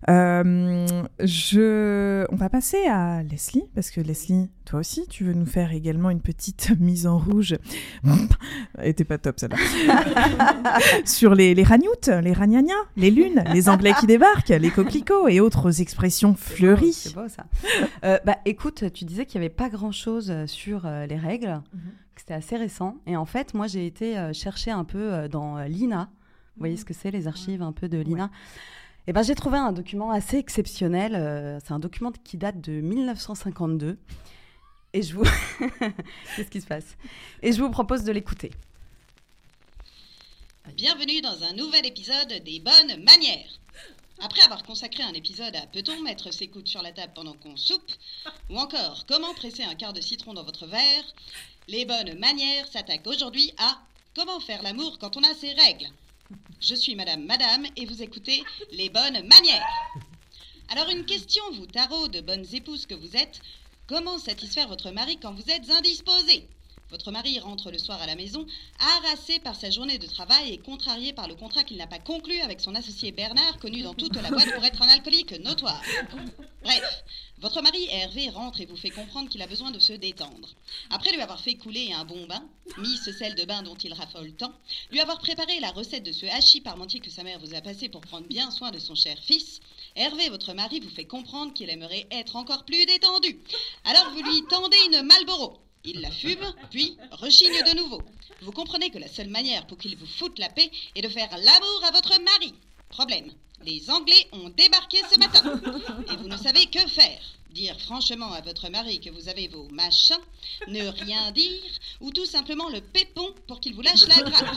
Euh, je... On va passer à Leslie, parce que Leslie, toi aussi, tu veux nous faire également une petite mise en rouge. Elle était pas top celle-là. Sur les, les ragnoutes, les ragnagnas, les lunes, les anglais qui débarquent, les coquelicots et autres expressions fleuries. C'est beau ça. Euh, bah écoute, tu disais qu'il n'y avait pas grand-chose euh, sur euh, les règles, que c'était assez récent. Et en fait, moi j'ai été chercher un peu dans l'INA. Vous voyez ce que c'est, les archives un peu de l'INA? Et ben j'ai trouvé un document assez exceptionnel. euh, c'est un document qui date de 1952. Et je vous. Qu'est-ce qui se passe? Et je vous propose de l'écouter. Bienvenue dans un nouvel épisode des bonnes manières. Après avoir consacré un épisode à peut-on mettre ses coudes sur la table pendant qu'on soupe, ou encore comment presser un quart de citron dans votre verre, les bonnes manières s'attaquent aujourd'hui à comment faire l'amour quand on a ses règles. Je suis Madame Madame et vous écoutez les bonnes manières. Alors une question vous tarot de bonnes épouses que vous êtes, comment satisfaire votre mari quand vous êtes indisposé? Votre mari rentre le soir à la maison, harassé par sa journée de travail et contrarié par le contrat qu'il n'a pas conclu avec son associé Bernard, connu dans toute la boîte pour être un alcoolique notoire. Bref, votre mari Hervé rentre et vous fait comprendre qu'il a besoin de se détendre. Après lui avoir fait couler un bon bain, mis ce sel de bain dont il raffole tant, lui avoir préparé la recette de ce hachis parmentier que sa mère vous a passé pour prendre bien soin de son cher fils, Hervé, votre mari, vous fait comprendre qu'il aimerait être encore plus détendu. Alors vous lui tendez une Marlboro. Il la fume, puis rechigne de nouveau. Vous comprenez que la seule manière pour qu'il vous foute la paix est de faire l'amour à votre mari. Problème, les Anglais ont débarqué ce matin. Et vous ne savez que faire. Dire franchement à votre mari que vous avez vos machins, ne rien dire, ou tout simplement le pépon pour qu'il vous lâche la grappe.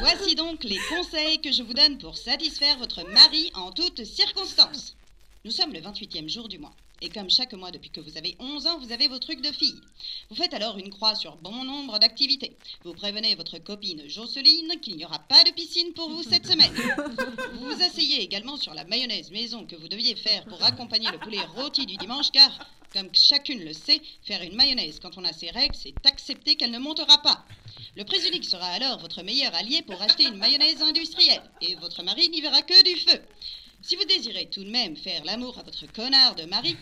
Voici donc les conseils que je vous donne pour satisfaire votre mari en toutes circonstances. Nous sommes le 28e jour du mois. Et comme chaque mois depuis que vous avez 11 ans, vous avez vos trucs de fille. Vous faites alors une croix sur bon nombre d'activités. Vous prévenez votre copine Jocelyne qu'il n'y aura pas de piscine pour vous cette semaine. Vous vous asseyez également sur la mayonnaise maison que vous deviez faire pour accompagner le poulet rôti du dimanche car, comme chacune le sait, faire une mayonnaise quand on a ses règles, c'est accepter qu'elle ne montera pas. Le unique sera alors votre meilleur allié pour acheter une mayonnaise industrielle et votre mari n'y verra que du feu. Si vous désirez tout de même faire l'amour à votre connard de mari,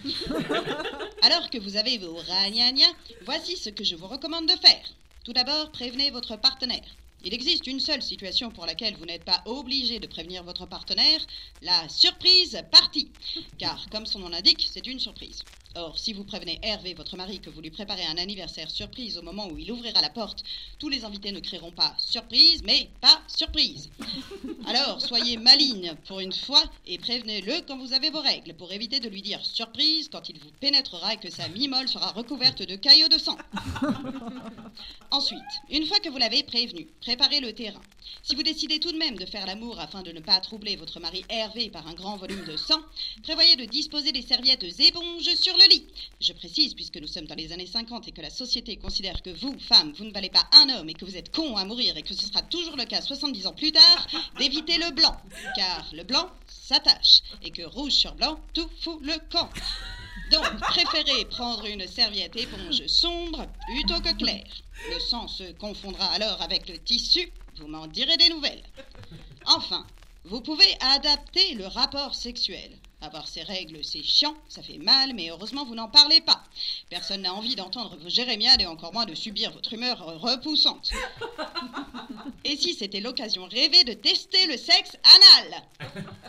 alors que vous avez vos ragnagnas, voici ce que je vous recommande de faire. Tout d'abord, prévenez votre partenaire. Il existe une seule situation pour laquelle vous n'êtes pas obligé de prévenir votre partenaire, la surprise partie. Car, comme son nom l'indique, c'est une surprise. Or, si vous prévenez Hervé, votre mari, que vous lui préparez un anniversaire surprise au moment où il ouvrira la porte, tous les invités ne crieront pas surprise, mais pas surprise. Alors, soyez maligne pour une fois et prévenez-le quand vous avez vos règles pour éviter de lui dire surprise quand il vous pénétrera et que sa mimole sera recouverte de caillots de sang. Ensuite, une fois que vous l'avez prévenu, préparez le terrain. Si vous décidez tout de même de faire l'amour afin de ne pas troubler votre mari Hervé par un grand volume de sang, prévoyez de disposer des serviettes éponges sur le lit. Je précise, puisque nous sommes dans les années 50 et que la société considère que vous, femmes, vous ne valez pas un homme et que vous êtes con à mourir et que ce sera toujours le cas 70 ans plus tard, d'éviter le blanc. Car le blanc s'attache et que rouge sur blanc, tout fout le camp. Donc, préférez prendre une serviette éponge sombre plutôt que claire. Le sang se confondra alors avec le tissu, vous m'en direz des nouvelles. Enfin, vous pouvez adapter le rapport sexuel. Avoir ces règles, c'est chiant, ça fait mal, mais heureusement vous n'en parlez pas. Personne n'a envie d'entendre vos jérémiades et encore moins de subir votre humeur repoussante. Et si c'était l'occasion rêvée de tester le sexe anal?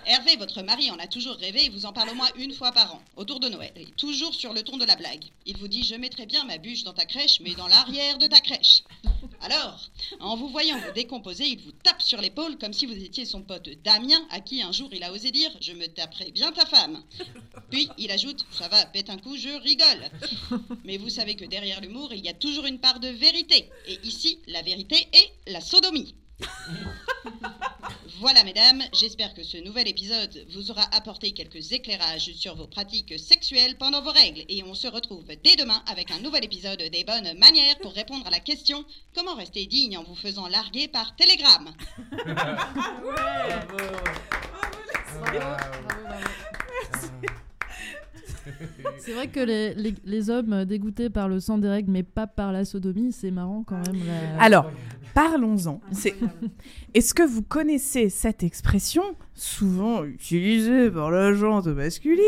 Hervé, votre mari, en a toujours rêvé et vous en parle au moins une fois par an, autour de Noël, et toujours sur le ton de la blague. Il vous dit Je mettrai bien ma bûche dans ta crèche, mais dans l'arrière de ta crèche. Alors, en vous voyant vous décomposer, il vous tape sur l'épaule comme si vous étiez son pote Damien, à qui un jour il a osé dire Je me taperai bien ta femme. Puis il ajoute Ça va, pète un coup, je rigole. Mais vous savez que derrière l'humour, il y a toujours une part de vérité. Et ici, la vérité est la sodomie. Voilà, mesdames, j'espère que ce nouvel épisode vous aura apporté quelques éclairages sur vos pratiques sexuelles pendant vos règles. Et on se retrouve dès demain avec un nouvel épisode des bonnes manières pour répondre à la question comment rester digne en vous faisant larguer par télégramme. C'est vrai que les, les- les hommes dégoûtés par le sang des règles, mais pas par la sodomie, c'est marrant quand même. la- Alors, parlons-en. C'est- Est-ce que vous connaissez cette expression, souvent utilisée par la gente masculine,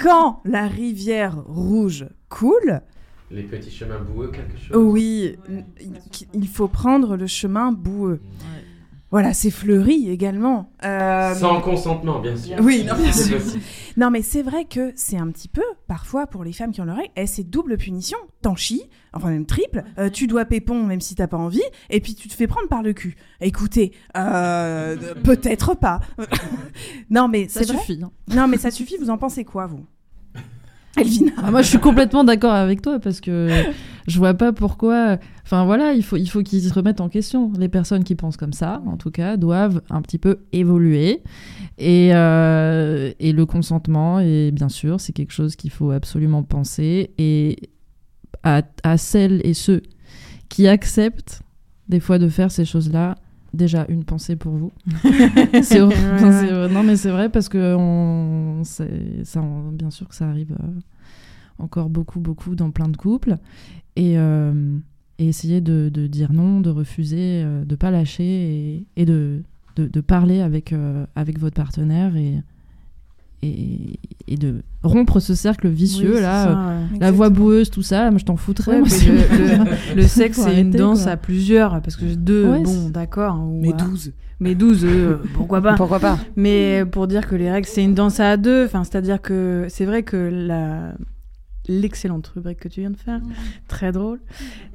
quand la rivière rouge coule? Les petits chemins boueux, quelque chose Oui, il faut prendre le chemin boueux. Voilà, c'est fleuri également. Euh, Sans consentement, bien sûr. Oui, non, bien sûr. Non, mais c'est vrai que c'est un petit peu, parfois, pour les femmes qui ont le règle, eh, c'est double punition. T'en chies, enfin même triple. euh, tu dois pépon même si t'as pas envie, et puis tu te fais prendre par le cul. Écoutez, euh, peut-être pas. non, mais Ça vrai. suffit, hein. Non, mais ça suffit. Vous en pensez quoi, vous? Elvina Ah, moi, je suis complètement d'accord avec toi parce que je vois pas pourquoi. Enfin voilà, il faut, il faut qu'ils se remettent en question. Les personnes qui pensent comme ça, en tout cas, doivent un petit peu évoluer. Et, euh, et le consentement, et bien sûr, c'est quelque chose qu'il faut absolument penser. Et à, à celles et ceux qui acceptent des fois de faire ces choses-là, déjà une pensée pour vous. c'est Ouais, non mais c'est vrai parce que on, ça, on- bien sûr que ça arrive euh, encore beaucoup beaucoup dans plein de couples. Et, euh, et essayer de, de dire non, de refuser, euh, de pas lâcher et, et de, de, de parler avec euh, avec votre partenaire et et, et de rompre ce cercle vicieux Oui, là, ça, euh, ouais. la voix boueuse, tout ça. Moi, je t'en foutrais. Ouais, le, le- le sexe, c'est une danse quoi. à plusieurs, parce que deux, Ouais, bon, d'accord. ou Mais 12. Mais 12, euh, pourquoi pas Pourquoi pas Mais pour dire que les règles, c'est une danse à deux, enfin, c'est-à-dire que c'est vrai que la l'excellente rubrique que tu viens de faire, très drôle,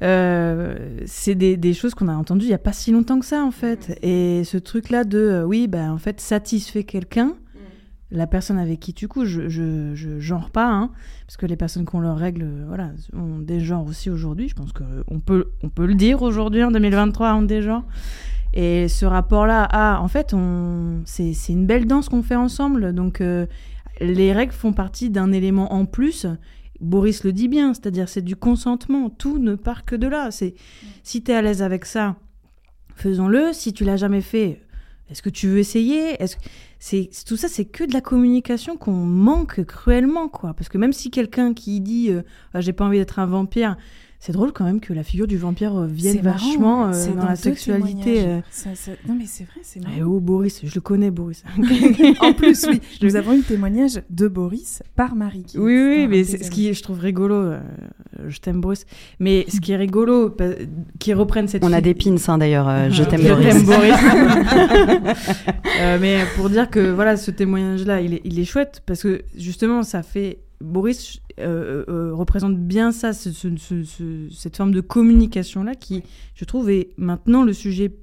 euh, c'est des, des choses qu'on a entendues il y a pas si longtemps que ça, en fait. Et ce truc-là de, euh, oui, bah, en fait, satisfait quelqu'un, la personne avec qui tu couches, je, je, genre pas, hein, parce que les personnes qui ont leurs règles, euh, voilà, ont des genres aussi aujourd'hui. Je pense qu'on peut, on peut le dire aujourd'hui, en 2023, ont des genres. Et ce rapport-là, ah, en fait, c'est une belle danse qu'on fait ensemble. Donc, euh, les règles font partie d'un élément en plus. Boris le dit bien, c'est-à-dire c'est du consentement. Tout ne part que de là. C'est si tu es à l'aise avec ça, faisons-le. Si tu l'as jamais fait, est-ce que tu veux essayer? Est-ce c'est tout ça, c'est que de la communication qu'on manque cruellement, quoi. Parce que même si quelqu'un qui dit euh, Ah, j'ai pas envie d'être un vampire, c'est drôle quand même que la figure du vampire euh, vienne vachement euh, c'est dans, dans la sexualité. euh. Ça- ça- Non, mais c'est vrai, c'est Eh marrant. oh, Boris, je le connais, Boris. en plus, oui, nous avons eu le témoignage de Boris par Marie. qui Oui, oui, mais ce qui je trouve rigolo, euh, je t'aime Boris, mais ce qui est rigolo, qu'ils reprennent cette On a des pins, hein, d'ailleurs. euh, je t'aime, Je Boris. t'aime, Boris. Euh, mais pour dire que voilà, ce témoignage-là, il est, il est chouette parce que justement, ça fait. Boris euh, euh, représente bien ça, ce- ce- ce- ce- cette forme de communication-là qui, je trouve, est maintenant le sujet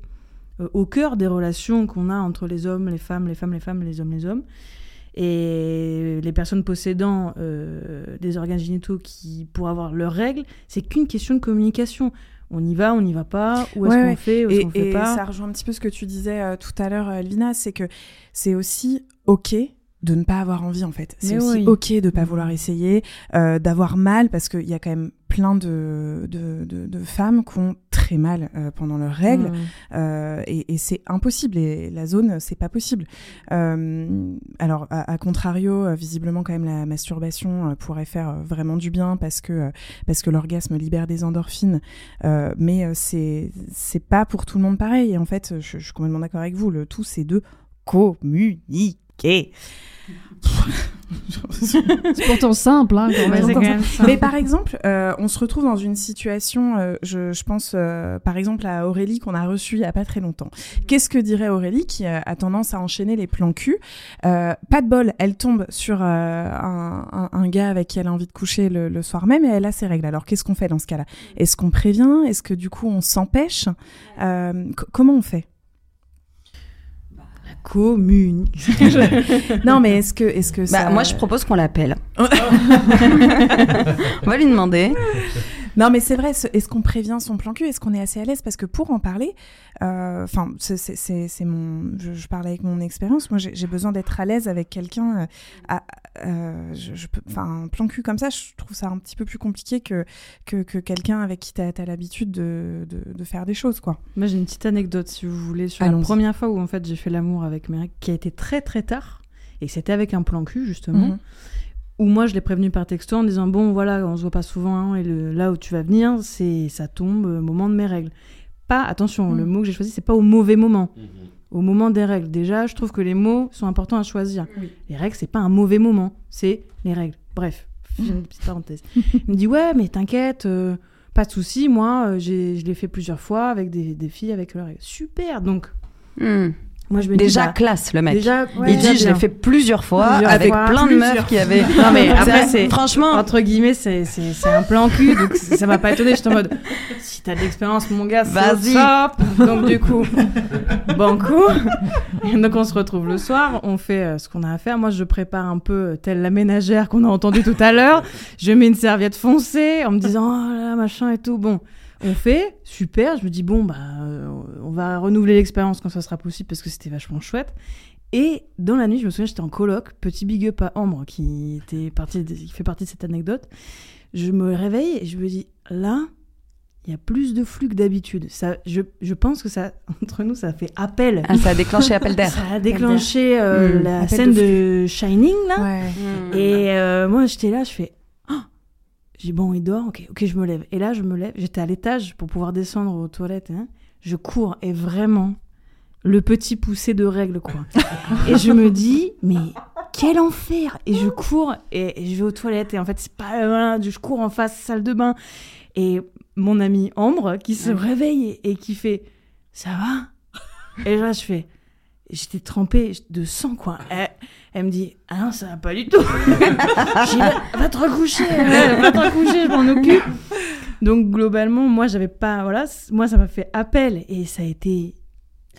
euh, au cœur des relations qu'on a entre les hommes, les femmes, les femmes, les femmes, les hommes, les hommes. Et les personnes possédant euh, des organes génitaux qui, pour avoir leurs règles, c'est qu'une question de communication. On y va, on n'y va pas, où est-ce Ouais, qu'on ouais. fait, où est-ce et, qu'on fait et pas. ça rejoint un petit peu ce que tu disais euh, tout à l'heure, euh, Elvina, c'est que c'est aussi OK de ne pas avoir envie en fait. C'est aussi oui. ok de pas vouloir essayer, euh, d'avoir mal parce qu'il y a quand même plein de, de, de, de femmes qui ont très mal euh, pendant leurs règles Mm. euh, et, et c'est impossible. Et la zone, c'est pas possible. Alors, à, à contrario, visiblement quand même la masturbation pourrait faire vraiment du bien parce que parce que l'orgasme libère des endorphines, mais c'est c'est pas pour tout le monde pareil. Et en fait, je, je suis complètement d'accord avec vous. Le tout, c'est de communiquer. C'est pourtant simple, hein, quand Ouais, même. c'est quand même simple. Mais par exemple, euh, on se retrouve dans une situation, euh, je, je pense euh, par exemple à Aurélie qu'on a reçue il y a pas très longtemps. Qu'est-ce que dirait Aurélie qui a tendance à enchaîner les plans cul? Euh, Pas de bol, elle tombe sur euh, un, un- un gars avec qui elle a envie de coucher le, le soir même et elle a ses règles. Alors qu'est-ce qu'on fait dans ce cas-là? Est-ce qu'on prévient? Est-ce que du coup on s'empêche? Euh, co- Comment on fait? Commune. non, mais est-ce que, est-ce que Bah, ça... moi, je propose qu'on l'appelle. On va lui demander. Non, mais c'est vrai, ce- est-ce qu'on prévient son plan cul Est-ce qu'on est assez à l'aise? Parce que pour en parler, euh, enfin, c'est- mon. Je, je parle avec mon expérience. Moi, j'ai j'ai besoin d'être à l'aise avec quelqu'un. euh, à- euh, je, je peux- Enfin, un plan cul comme ça, je trouve ça un petit peu plus compliqué que, que, que quelqu'un avec qui tu as, l'habitude de, de, de faire des choses, quoi. Moi, j'ai une petite anecdote, si vous voulez, sur la première fois où en fait j'ai fait l'amour avec mes règles, qui a été très très tard, et c'était avec un plan cul justement. Mhm. Ou moi, je l'ai prévenu par texto en disant bon, voilà, on se voit pas souvent, hein, et le, là où tu vas venir, c'est ça tombe au moment de mes règles. Pas, attention, Mm. le mot que j'ai choisi, c'est pas au mauvais moment. Au moment des règles. Déjà, je trouve que les mots sont importants à choisir. Les règles, c'est pas un mauvais moment, c'est les règles. Bref, une petite parenthèse. Il me dit ouais, mais t'inquiète, euh, pas de souci. Moi, euh, j'ai- je l'ai fait plusieurs fois avec des, des filles avec leurs règles. Super. Donc, moi, je me dis, Déjà bah, classe le mec. déjà, il dit je l'ai fait plusieurs fois Plusieurs avec fois, plein de meufs qui avaient. Non mais après c'est franchement. entre guillemets c'est un plan cul donc ça m'a pas étonné j'étais en mode si t'as de l'expérience mon gars Vas-y. donc du coup banco Et donc on se retrouve le soir on fait euh, ce qu'on a à faire. Moi je prépare un peu euh, telle la ménagère qu'on a entendu tout à l'heure. Je mets une serviette foncée en me disant oh là, machin et tout. Bon on fait, super. Je me dis, bon, bah, euh, on va renouveler l'expérience quand ça sera possible parce que c'était vachement chouette. Et dans la nuit, je me souviens, j'étais en coloc, petit big up à Ambre qui, était partie de- qui fait partie de cette anecdote. Je me réveille et je me dis, là, il y a plus de flux que d'habitude. Ça, je, je pense que ça, entre nous, ça a fait appel. Ah, ça a déclenché appel d'air. Ça a déclenché euh, Mm. la Appel scène de de, Shining, là. Et euh, moi, j'étais là, je fais. J'ai bon, il dort, ok, ok, je me lève. Et là, je me lève, j'étais à l'étage pour pouvoir descendre aux toilettes. hein. Je cours et vraiment, le petit poussé de règles, quoi. et je me dis, mais quel enfer Et je cours et, et je vais aux toilettes. Et en fait, c'est pas. voilà, je cours en face, salle de bain. Et mon amie Ambre qui se réveille et, et qui fait Ça va? Et là, je fais J'étais trempée de sang, quoi. Elle, elle me dit Ah non, ça va pas du tout. J'ai dit, va, te recoucher, euh, va te recoucher, je m'en occupe. Donc, globalement, moi, j'avais pas. Voilà, moi, ça m'a fait appel et ça a été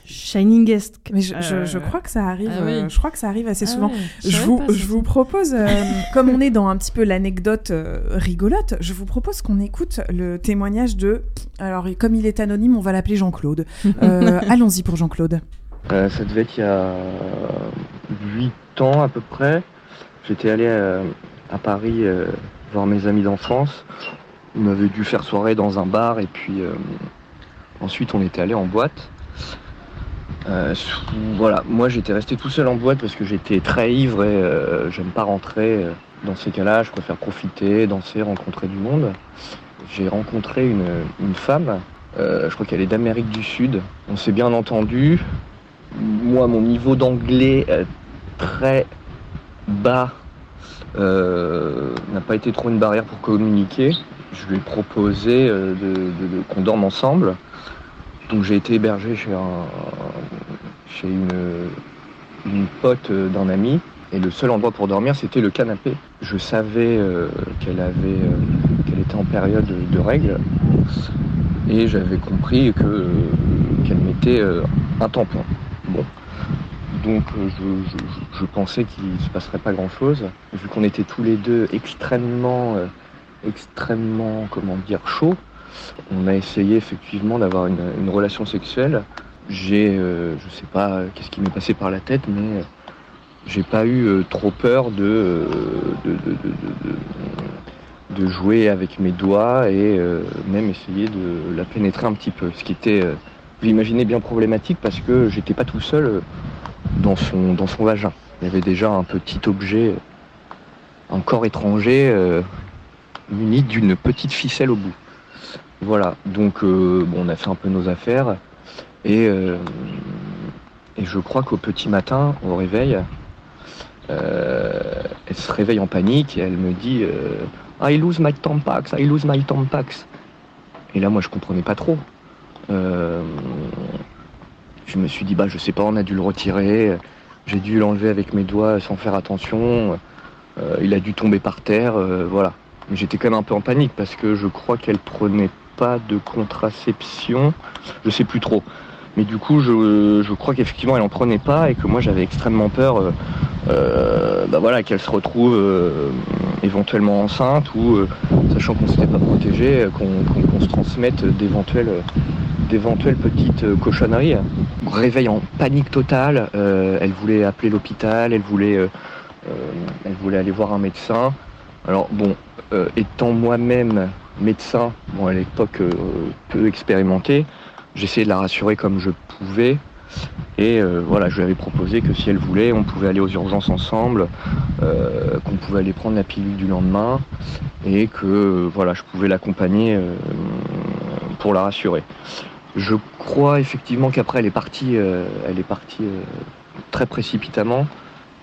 Shining-esque. Mais je, Euh, je crois que ça arrive. ah oui. euh, je crois que ça arrive assez Ah souvent. ouais, je vous, je vous propose, euh, comme on est dans un petit peu l'anecdote euh, rigolote, je vous propose qu'on écoute le témoignage de. Alors, comme il est anonyme, on va l'appeler Jean-Claude. Euh, Allons-y pour Jean-Claude. Euh, ça devait être il y a 8 ans à peu près. J'étais allé euh, à Paris euh, voir mes amis d'enfance. On avait dû faire soirée dans un bar et puis euh, ensuite on était allé en boîte. Euh, voilà, moi j'étais resté tout seul en boîte parce que j'étais très ivre et euh, j'aime pas rentrer. euh, Dans ces cas-là, je préfère profiter, danser, rencontrer du monde. J'ai rencontré une, une femme, euh, je crois qu'elle est d'Amérique du Sud. On s'est bien entendu. Moi, mon niveau d'anglais très bas euh, n'a pas été trop une barrière pour communiquer. Je lui ai proposé euh, qu'on dorme ensemble. Donc j'ai été hébergé chez, un, chez une, pote euh, d'un ami. Et le seul endroit pour dormir, c'était le canapé. Je savais qu'elle avait, qu'elle était en période de règles. Et j'avais compris que, qu'elle mettait un tampon. Donc euh, je, pensais qu'il ne se passerait pas grand-chose. Vu qu'on était tous les deux extrêmement, euh, extrêmement, comment dire, chauds, on a essayé effectivement d'avoir une, relation sexuelle. J'ai, euh, je sais pas euh, qu'est-ce qui m'est passé par la tête, mais j'ai pas eu trop peur de, jouer avec mes doigts et même essayer de la pénétrer un petit peu. Ce qui était, vous l'imaginez, bien problématique parce que j'étais pas tout seul dans son, dans son vagin. Il y avait déjà un petit objet, un corps étranger euh, muni d'une petite ficelle au bout. Voilà, donc euh, bon, on a fait un peu nos affaires et, euh, et je crois qu'au petit matin, au réveil, elle se réveille en panique et elle me dit I lose my tampax, I lose my tampax. Et là, moi, je comprenais pas trop. Je me suis dit, bah, je sais pas, on a dû le retirer. J'ai dû l'enlever avec mes doigts sans faire attention. Euh, il a dû tomber par terre, euh, voilà. Mais j'étais quand même un peu en panique parce que je crois qu'elle prenait pas de contraception. Je sais plus trop. Mais du coup, je, crois qu'effectivement, elle en prenait pas et que moi, j'avais extrêmement peur, euh, bah voilà, qu'elle se retrouve éventuellement enceinte ou, sachant qu'on s'était pas protégé, qu'on se transmette d'éventuelles d'éventuelles petites euh, cochonneries. Réveil en panique totale. euh, elle voulait appeler l'hôpital, elle voulait, euh, elle voulait aller voir un médecin. Alors bon, étant moi-même médecin, bon à l'époque peu expérimenté, j'essayais de la rassurer comme je pouvais. Et voilà, je lui avais proposé que si elle voulait, on pouvait aller aux urgences ensemble, qu'on pouvait aller prendre la pilule du lendemain et que voilà, je pouvais l'accompagner pour la rassurer. Je crois effectivement qu'après elle est partie, euh, elle est partie euh, très précipitamment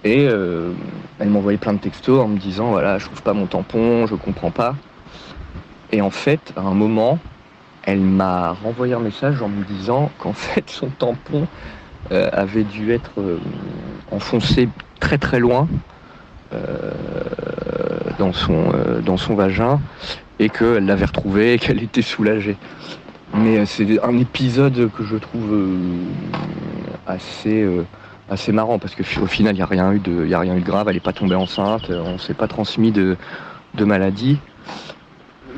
et euh, elle m'envoyait plein de textos en me disant voilà, je trouve pas mon tampon, je comprends pas. Et en fait, à un moment, elle m'a renvoyé un message en me disant qu'en fait son tampon euh, avait dû être enfoncé très très loin dans, son, dans son vagin et qu'elle l'avait retrouvé et qu'elle était soulagée. Mais euh, c'est un épisode que je trouve euh, assez, euh, assez marrant parce qu'au final il n'y a, rien eu de- grave, elle n'est pas tombée enceinte, on ne s'est pas transmis de, maladie.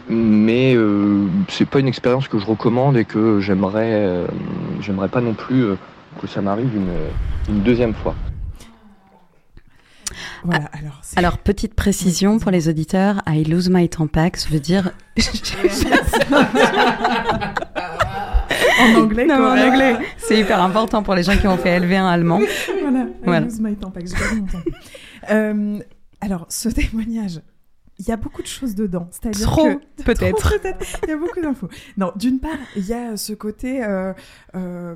Mais euh, c'est pas une expérience que je recommande et que j'aimerais pas non plus que ça m'arrive une deuxième fois. Voilà, alors. petite précision pour les auditeurs, I lose my tampax veut dire. En anglais, Non, en correct. anglais. C'est hyper important pour les gens qui ont fait LV1 allemand. voilà, Voilà. I lose my tampax. Euh, alors, ce témoignage, il y a beaucoup de choses dedans. C'est-à-dire Trop, que- peut-être. Il y a beaucoup d'infos. Non, d'une part, il y a ce côté euh, euh,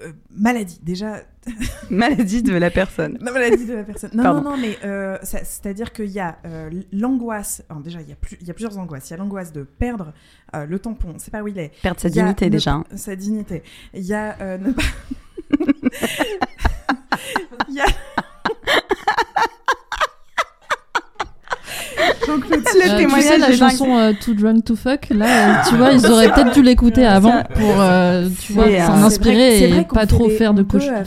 euh, maladie. Déjà. Maladie de la personne. Non, maladie de la personne. Non, Pardon. non, non, mais euh, c'est-à-dire qu'il y a euh, l'angoisse. Alors, déjà, il y, a plus, il y a plusieurs angoisses. Il y a l'angoisse de perdre euh, le tampon, c'est pas où il est. Perdre sa dignité, ne déjà, hein. Sa dignité. Il y a euh, ne pas. Il y a. Jean-Claude, Euh, tu sais, la chanson euh, Too Drunk to Fuck, là, euh, tu vois, ils auraient peut-être dû l'écouter avant pour, euh, tu vois, s'en inspirer et pas trop des- faire de coche. euh.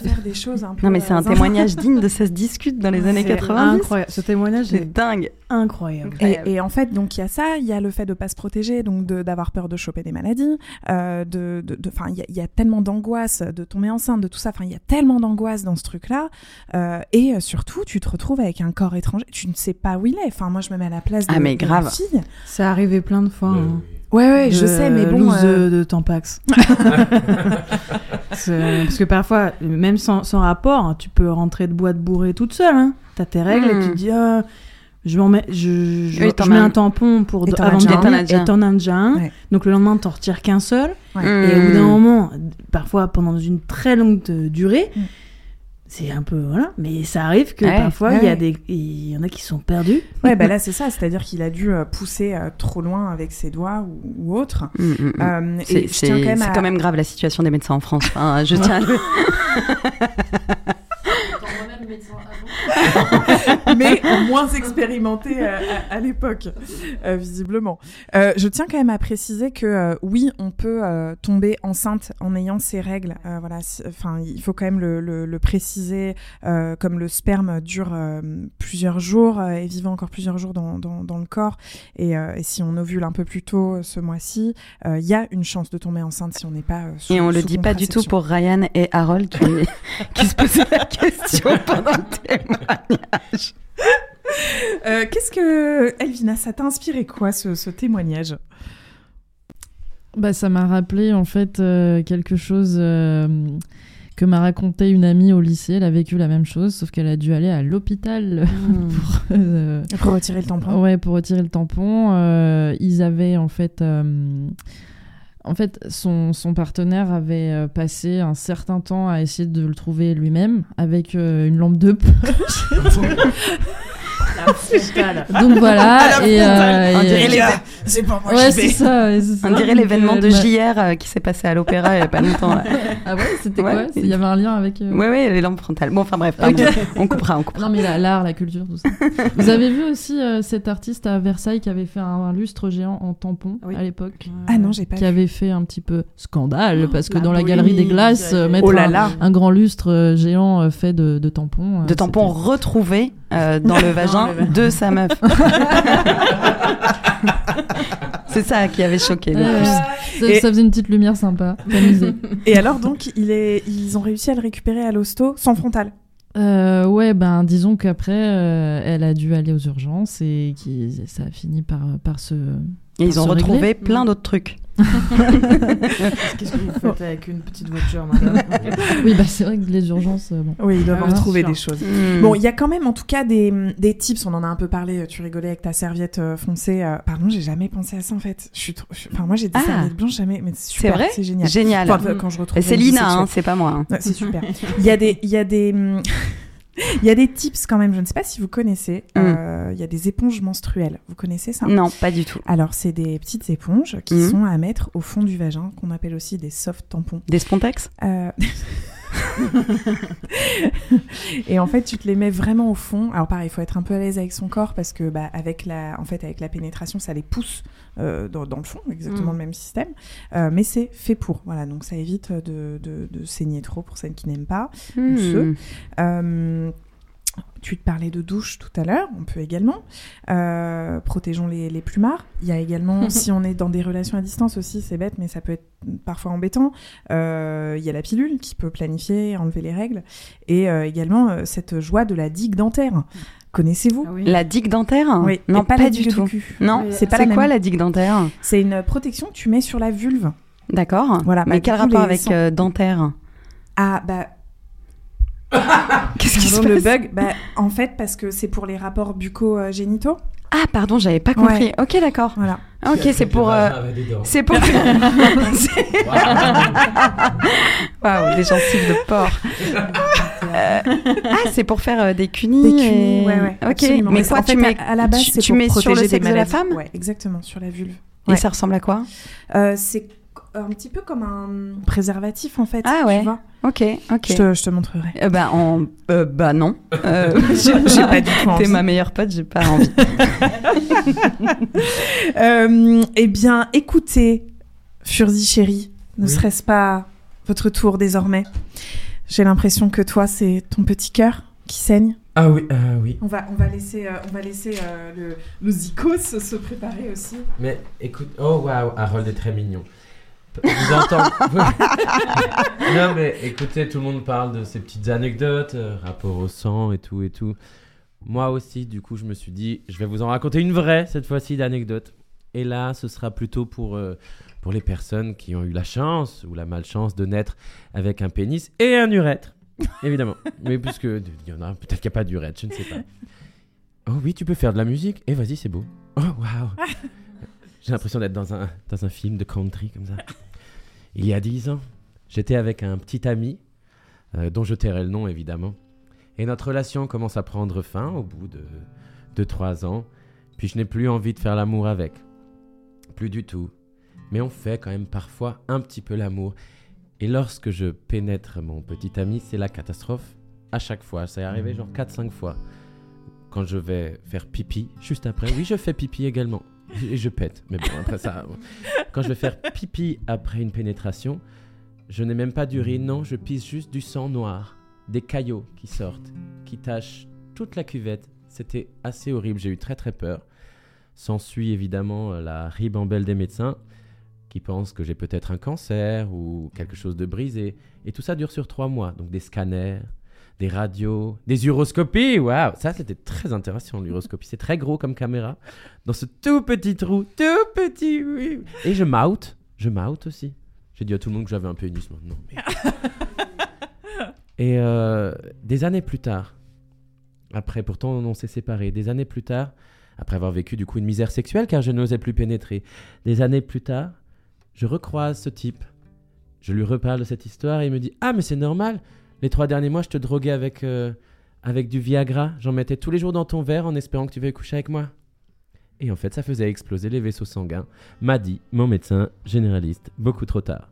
Non, mais c'est un témoignage digne de ça se discute dans les années C'est 90. incroyable. Ce témoignage est dingue. Incroyable. Et, et en fait, donc il y a ça, il y a le fait de pas se protéger, donc d'avoir peur de choper des maladies, euh, de, de, de- enfin, il y, a- il y a tellement d'angoisse de tomber enceinte, de tout ça. Enfin, il y a tellement d'angoisse dans ce truc-là, euh, et surtout, tu te retrouves avec un corps étranger, tu ne sais pas où il est. Enfin, moi, je me mets à la place de, Ah, mais de grave. ma fille. C'est arrivé plein de fois. hein. Ouais, ouais, De je sais, mais bon. euh, de, de Tampax. Parce que parfois, même sans, sans rapport, hein, tu peux rentrer de boîte bourrée toute seule. Hein. T'as tes règles et tu te dis, ah, je, m'en mets, je, je, Oui, t'en je mets as- un tampon pour et avant de déjà un. dormir, Et t'en as déjà un. Ouais. Donc le lendemain, t'en retires qu'un seul. Ouais. Et au bout d'un moment, parfois pendant une très longue euh, durée, Mm. c'est un peu voilà. Mais ça arrive que Ouais, parfois il y a ouais. des, il y en a qui sont perdus. Ouais, bah là, c'est ça, c'est-à-dire qu'il a dû euh, pousser euh, trop loin avec ses doigts ou, ou autre. Mm, mm, mm. Euh, et C'est je tiens quand même c'est à- quand même grave la situation des médecins en France. Enfin, je tiens à mais moins expérimenté euh, à, à l'époque, euh, visiblement. Euh, je tiens quand même à préciser que euh, oui, on peut euh, tomber enceinte en ayant ces règles. Euh, voilà, enfin, il faut quand même le, le- le préciser, euh, comme le sperme dure euh, plusieurs jours euh, et vivant encore plusieurs jours dans, dans- dans le corps. Et, euh, et si on ovule un peu plus tôt ce mois-ci, euh, il y a une chance de tomber enceinte si on n'est pas. euh, sous- Et on le dit pas du tout pour Ryan et Harold qui, qui se posaient la question pendant le témoignage. Euh, Qu'est-ce que Elvina, ça t'a inspiré quoi ce, ce témoignage? Bah, ça m'a rappelé en fait euh, quelque chose euh, que m'a raconté une amie au lycée. Elle a vécu la même chose, sauf qu'elle a dû aller à l'hôpital pour, euh, Pour retirer le tampon. Ouais, pour retirer le tampon. Euh, ils avaient en fait. En fait, son, son partenaire avait euh, passé un certain temps à essayer de le trouver lui-même avec euh, une lampe de poche. Donc voilà. Et, euh, On et- c'est moi, Ouais, c'est ça. On dirait l'événement euh, de bah- JR euh, qui s'est passé à l'opéra il y a pas longtemps. là. Ah ouais, c'était Ouais. quoi? Il y avait un lien avec. euh, Ouais, ouais, les lampes frontales. Bon, enfin bref, on coupera, on coupera. Non mais la- l'art, la culture, tout ça. Vous avez vu aussi euh, cet artiste à Versailles qui avait fait un, un lustre géant en tampon à l'époque? Ah non, j'ai pas Qui vu. avait fait un petit peu scandale parce que la dans la galerie des glaces, euh, mettre Oh là un, là. un grand lustre euh, géant euh, fait de, de tampons. euh, De tampons retrouvés euh, dans le vagin de sa meuf. C'est ça qui avait choqué le Ouais, plus. ça, Et- ça faisait une petite lumière sympa. Et alors donc, il est, ils ont réussi à le récupérer à l'hosto sans frontal? Euh, ouais, ben disons qu'après, euh, elle a dû aller aux urgences et qui, ça a fini par, par se. Et par ils ont se retrouvé régler. plein d'autres trucs. Qu'est-ce que vous faites avec une petite voiture, madame Oui, bah c'est vrai que les urgences. euh, bon. Oui, ils doivent Ah, en trouver des choses. Hmm. Bon, il y a quand même en tout cas des, des tips. On en a un peu parlé. Tu rigolais avec ta serviette euh, foncée. euh, Pardon, j'ai jamais pensé à ça en fait. Je suis trop... Enfin, moi j'ai des Ah. serviettes blanches jamais. Mais c'est C'est super, vrai C'est génial. Génial. Enfin, quand je retrouve. Et c'est Lina, hein, c'est pas moi. hein. Ouais, c'est super. Il y a des, il y a des, hum, il y a des tips quand même. Je ne sais pas si vous connaissez. Mm. euh, Il y a des éponges menstruelles. Vous connaissez ça? Non, pas du tout. Alors, c'est des petites éponges qui Mm. sont à mettre au fond du vagin, qu'on appelle aussi des soft tampons. Des spontex Euh, et en fait, tu te les mets vraiment au fond. Alors pareil, il faut être un peu à l'aise avec son corps parce que, bah, avec la, en fait, avec la pénétration, ça les pousse euh, dans, dans le fond, exactement Mm. le même système. Euh, mais c'est fait pour. Voilà, donc ça évite de, de, de saigner trop pour celles qui n'aiment pas ou Mm. ceux. Euh, tu te parlais de douche tout à l'heure, on peut également. Euh, protégeons les, les plumards. Il y a également, si on est dans des relations à distance aussi, c'est bête, mais ça peut être parfois embêtant. Euh, il y a la pilule qui peut planifier, enlever les règles. Et euh, également euh, cette joie de la digue dentaire. Connaissez-vous? La digue dentaire? Oui, Non, pas, pas la du digue tout. Non, c'est pas la quoi même. la digue dentaire? C'est une protection que tu mets sur la vulve. D'accord. Voilà, Mais bah, quel coup, rapport avec euh, dentaire? Ah bah. Qu'est-ce qui se Pardon, le passe bug bah, En fait, parce que c'est pour les rapports bucco-génitaux. Ah, pardon, j'avais pas compris. Ok, d'accord. Voilà. Ah, Ok, c'est pour. euh, C'est pour. Waouh, des gencives de porc. Euh, ah, c'est pour faire euh, des cunis. Des cunis, et- ouais, ouais. Ok, absolument. mais en quoi, fait, tu mets, à, la base, tu, pour mets sur le sexe de la femme Ouais, exactement, sur la vulve. Et ça ressemble à quoi? Euh, C'est un petit peu comme un préservatif, en fait. Ah tu ouais. vois. Ok, ok. Je te, je te montrerai. Euh, bah, en... euh, bah non. Euh, J'ai- pas du tout. T'es ma meilleure pote, j'ai pas envie. Euh, eh bien, écoutez, Furzi chérie, ne Oui. serait-ce pas votre tour désormais? J'ai l'impression que toi, c'est ton petit cœur qui saigne. Ah oui, ah oui. On va, on va laisser, euh, on va laisser euh, le, le zikos se préparer aussi. Mais écoute, oh waouh, Harold est très mignon. Vous entendez Non mais écoutez, tout le monde parle de ces petites anecdotes, euh, rapport au sang et tout et tout. Moi aussi, du coup, je me suis dit, je vais vous en raconter une vraie cette fois-ci d'anecdote. Et là, ce sera plutôt pour euh, pour les personnes qui ont eu la chance ou la malchance de naître avec un pénis et un urètre, évidemment. mais puisque il y en a peut-être qu'il n'y a pas d'urètre, je ne sais pas. Oh oui, tu peux faire de la musique. Et vas-y, c'est beau. Oh waouh. J'ai l'impression d'être dans un, dans un film de country comme ça. Il y a dix ans, j'étais avec un petit ami, euh, dont je tairai le nom évidemment. Et notre relation commence à prendre fin au bout de 2-3 ans. Puis je n'ai plus envie de faire l'amour avec. Plus du tout. Mais on fait quand même parfois un petit peu l'amour. Et lorsque je pénètre mon petit ami, c'est la catastrophe. À chaque fois, ça est arrivé genre 4-5 fois. Quand je vais faire pipi, juste après, oui, je fais pipi également. Et je pète. Mais bon, après ça, quand je vais faire pipi après une pénétration, je n'ai même pas d'urine, non, je pisse juste du sang noir, des caillots qui sortent, qui tachent toute la cuvette. C'était assez horrible, j'ai eu très très peur. S'ensuit évidemment euh, la ribambelle des médecins qui pensent que j'ai peut-être un cancer ou quelque chose de brisé. Et tout ça dure sur trois mois. Donc des scanners, des radios, des uroscopies. Waouh, ça c'était très intéressant l'uroscopie. C'est très gros comme caméra. Dans ce tout petit trou, tout petit. oui. Et je m'out. Je m'out aussi. J'ai dit à tout le monde que j'avais un pénis maintenant. mais- Et euh, des années plus tard, après pourtant on s'est séparés, des années plus tard, après avoir vécu du coup une misère sexuelle car je n'osais plus pénétrer, des années plus tard, je recroise ce type. Je lui reparle de cette histoire et il me dit Ah, mais c'est normal, les trois derniers mois je te droguais avec, euh, avec du Viagra, j'en mettais tous les jours dans ton verre en espérant que tu veuilles coucher avec moi. Et en fait, ça faisait exploser les vaisseaux sanguins, m'a dit mon médecin généraliste, beaucoup trop tard.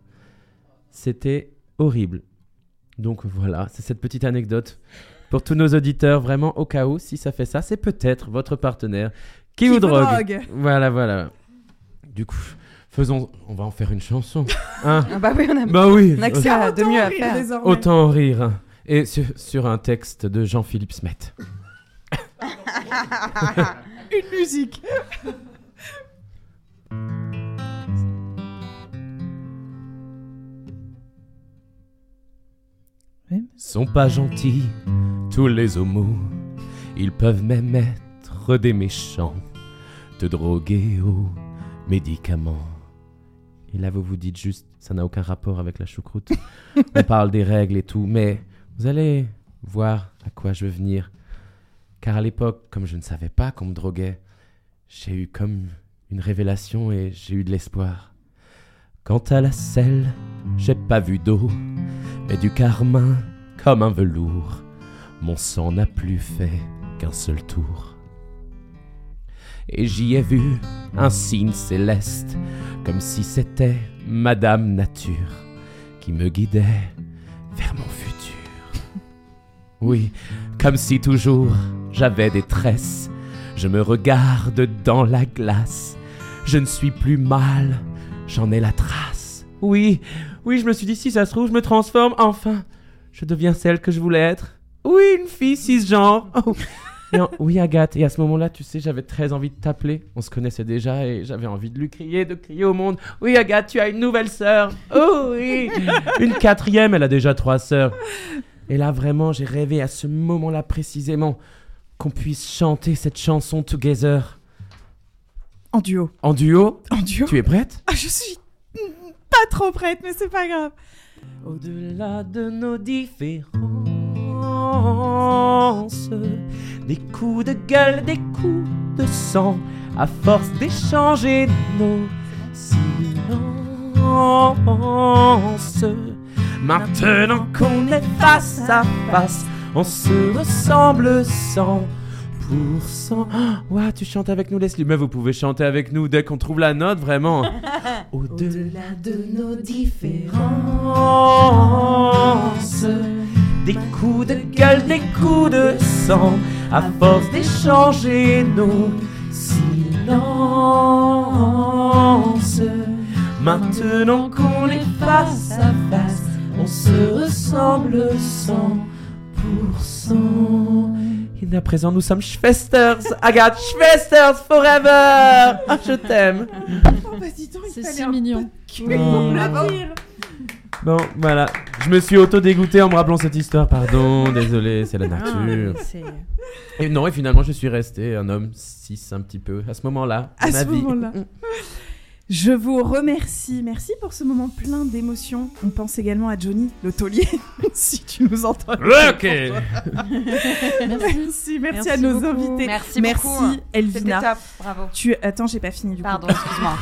C'était horrible. Donc voilà, c'est cette petite anecdote pour tous nos auditeurs, vraiment au cas où, si ça fait ça, c'est peut-être votre partenaire qui, Qui vous drogue. drogue. Voilà, voilà. Du coup, faisons, on va en faire une chanson. hein. Ah bah oui, on a- Bah oui. on a que ça de mieux à faire. Autant en rire. Et sur, sur un texte de Jean-Philippe Smet. Une musique. sont pas gentils, tous les homos. Ils peuvent même être des méchants, te droguer aux médicaments. Et là, vous vous dites juste, ça n'a aucun rapport avec la choucroute. On parle des règles et tout, mais vous allez voir à quoi je veux venir. Car à l'époque, comme je ne savais pas qu'on me droguait, j'ai eu comme une révélation et j'ai eu de l'espoir. Quant à la selle, j'ai pas vu d'eau, mais du carmin comme un velours. Mon sang n'a plus fait qu'un seul tour. Et j'y ai vu un signe céleste, comme si c'était Madame Nature qui me guidait vers mon futur. Oui, comme si toujours j'avais des tresses. Je me regarde dans la glace. Je ne suis plus mal, j'en ai la trace. Oui, oui, je me suis dit, si ça se trouve, je me transforme enfin. Je deviens celle que je voulais être. Oui, une fille cisgenre. Oh. Et en- oui, Agathe. Et à ce moment-là, tu sais, j'avais très envie de t'appeler. On se connaissait déjà et j'avais envie de lui crier, de crier au monde. Oui, Agathe, tu as une nouvelle sœur. Oh oui, une quatrième. Elle a déjà trois sœurs. Et là, vraiment, j'ai rêvé à ce moment-là précisément qu'on puisse chanter cette chanson together. En duo. En duo? En duo Tu es prête? Ah, je suis pas trop prête, mais c'est pas grave. Au-delà de nos différences, des coups de gueule, des coups de sang, à force d'échanger nos silences. Maintenant qu'on est face à face, on se ressemble 100%. Ouah, tu chantes avec nous, Leslie. Mais vous pouvez chanter avec nous dès qu'on trouve la note, vraiment. Au-delà de nos différences, des coups de gueule, des coups de sang, à force d'échanger nos silences. Maintenant qu'on est face à face, on se ressemble 100%. Et à présent, nous sommes Schwesters. Agathe, Schwesters forever. Ah, je t'aime. Oh, bah dis donc, il C'est si mignon. cul. Bon, voilà. Je me suis auto-dégoûté en me rappelant cette histoire. Pardon, désolé, c'est la nature. Et non, et finalement, je suis resté un homme cis un petit peu à ce moment-là À ma ce moment-là. Je vous remercie. Merci pour ce moment plein d'émotions. On pense également à Johnny, le taulier, si tu nous entends. Ok. merci, merci, Merci à nos beaucoup. invités. Merci beaucoup. Elvina. C'était top, bravo. Tu... Attends, j'ai pas fini du Pardon, coup. excuse-moi.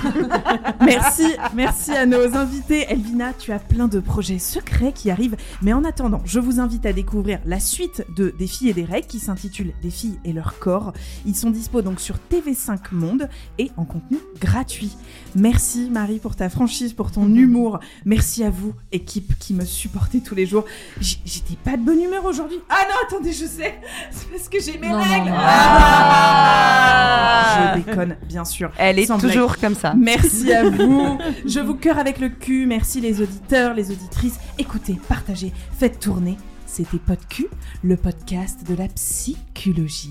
merci, merci à nos invités. Elvina, tu as plein de projets secrets qui arrivent. Mais en attendant, je vous invite à découvrir la suite de Des filles et des règles qui s'intitule Des filles et leur corps. Ils sont dispo donc sur TV5 Monde et en contenu gratuit. Merci Marie pour ta franchise, pour ton humour. Merci à vous, équipe qui me supportez tous les jours. J'étais pas de bonne humeur aujourd'hui. Ah non, attendez, je sais. C'est parce que j'ai mes Non, règles. non. Ah je déconne, bien sûr. Elle est toujours blague. comme ça. Merci à vous. Je vous cœur avec le cul. Merci les auditeurs, les auditrices. Écoutez, partagez, faites tourner. C'était Podcul, le podcast de la psychologie.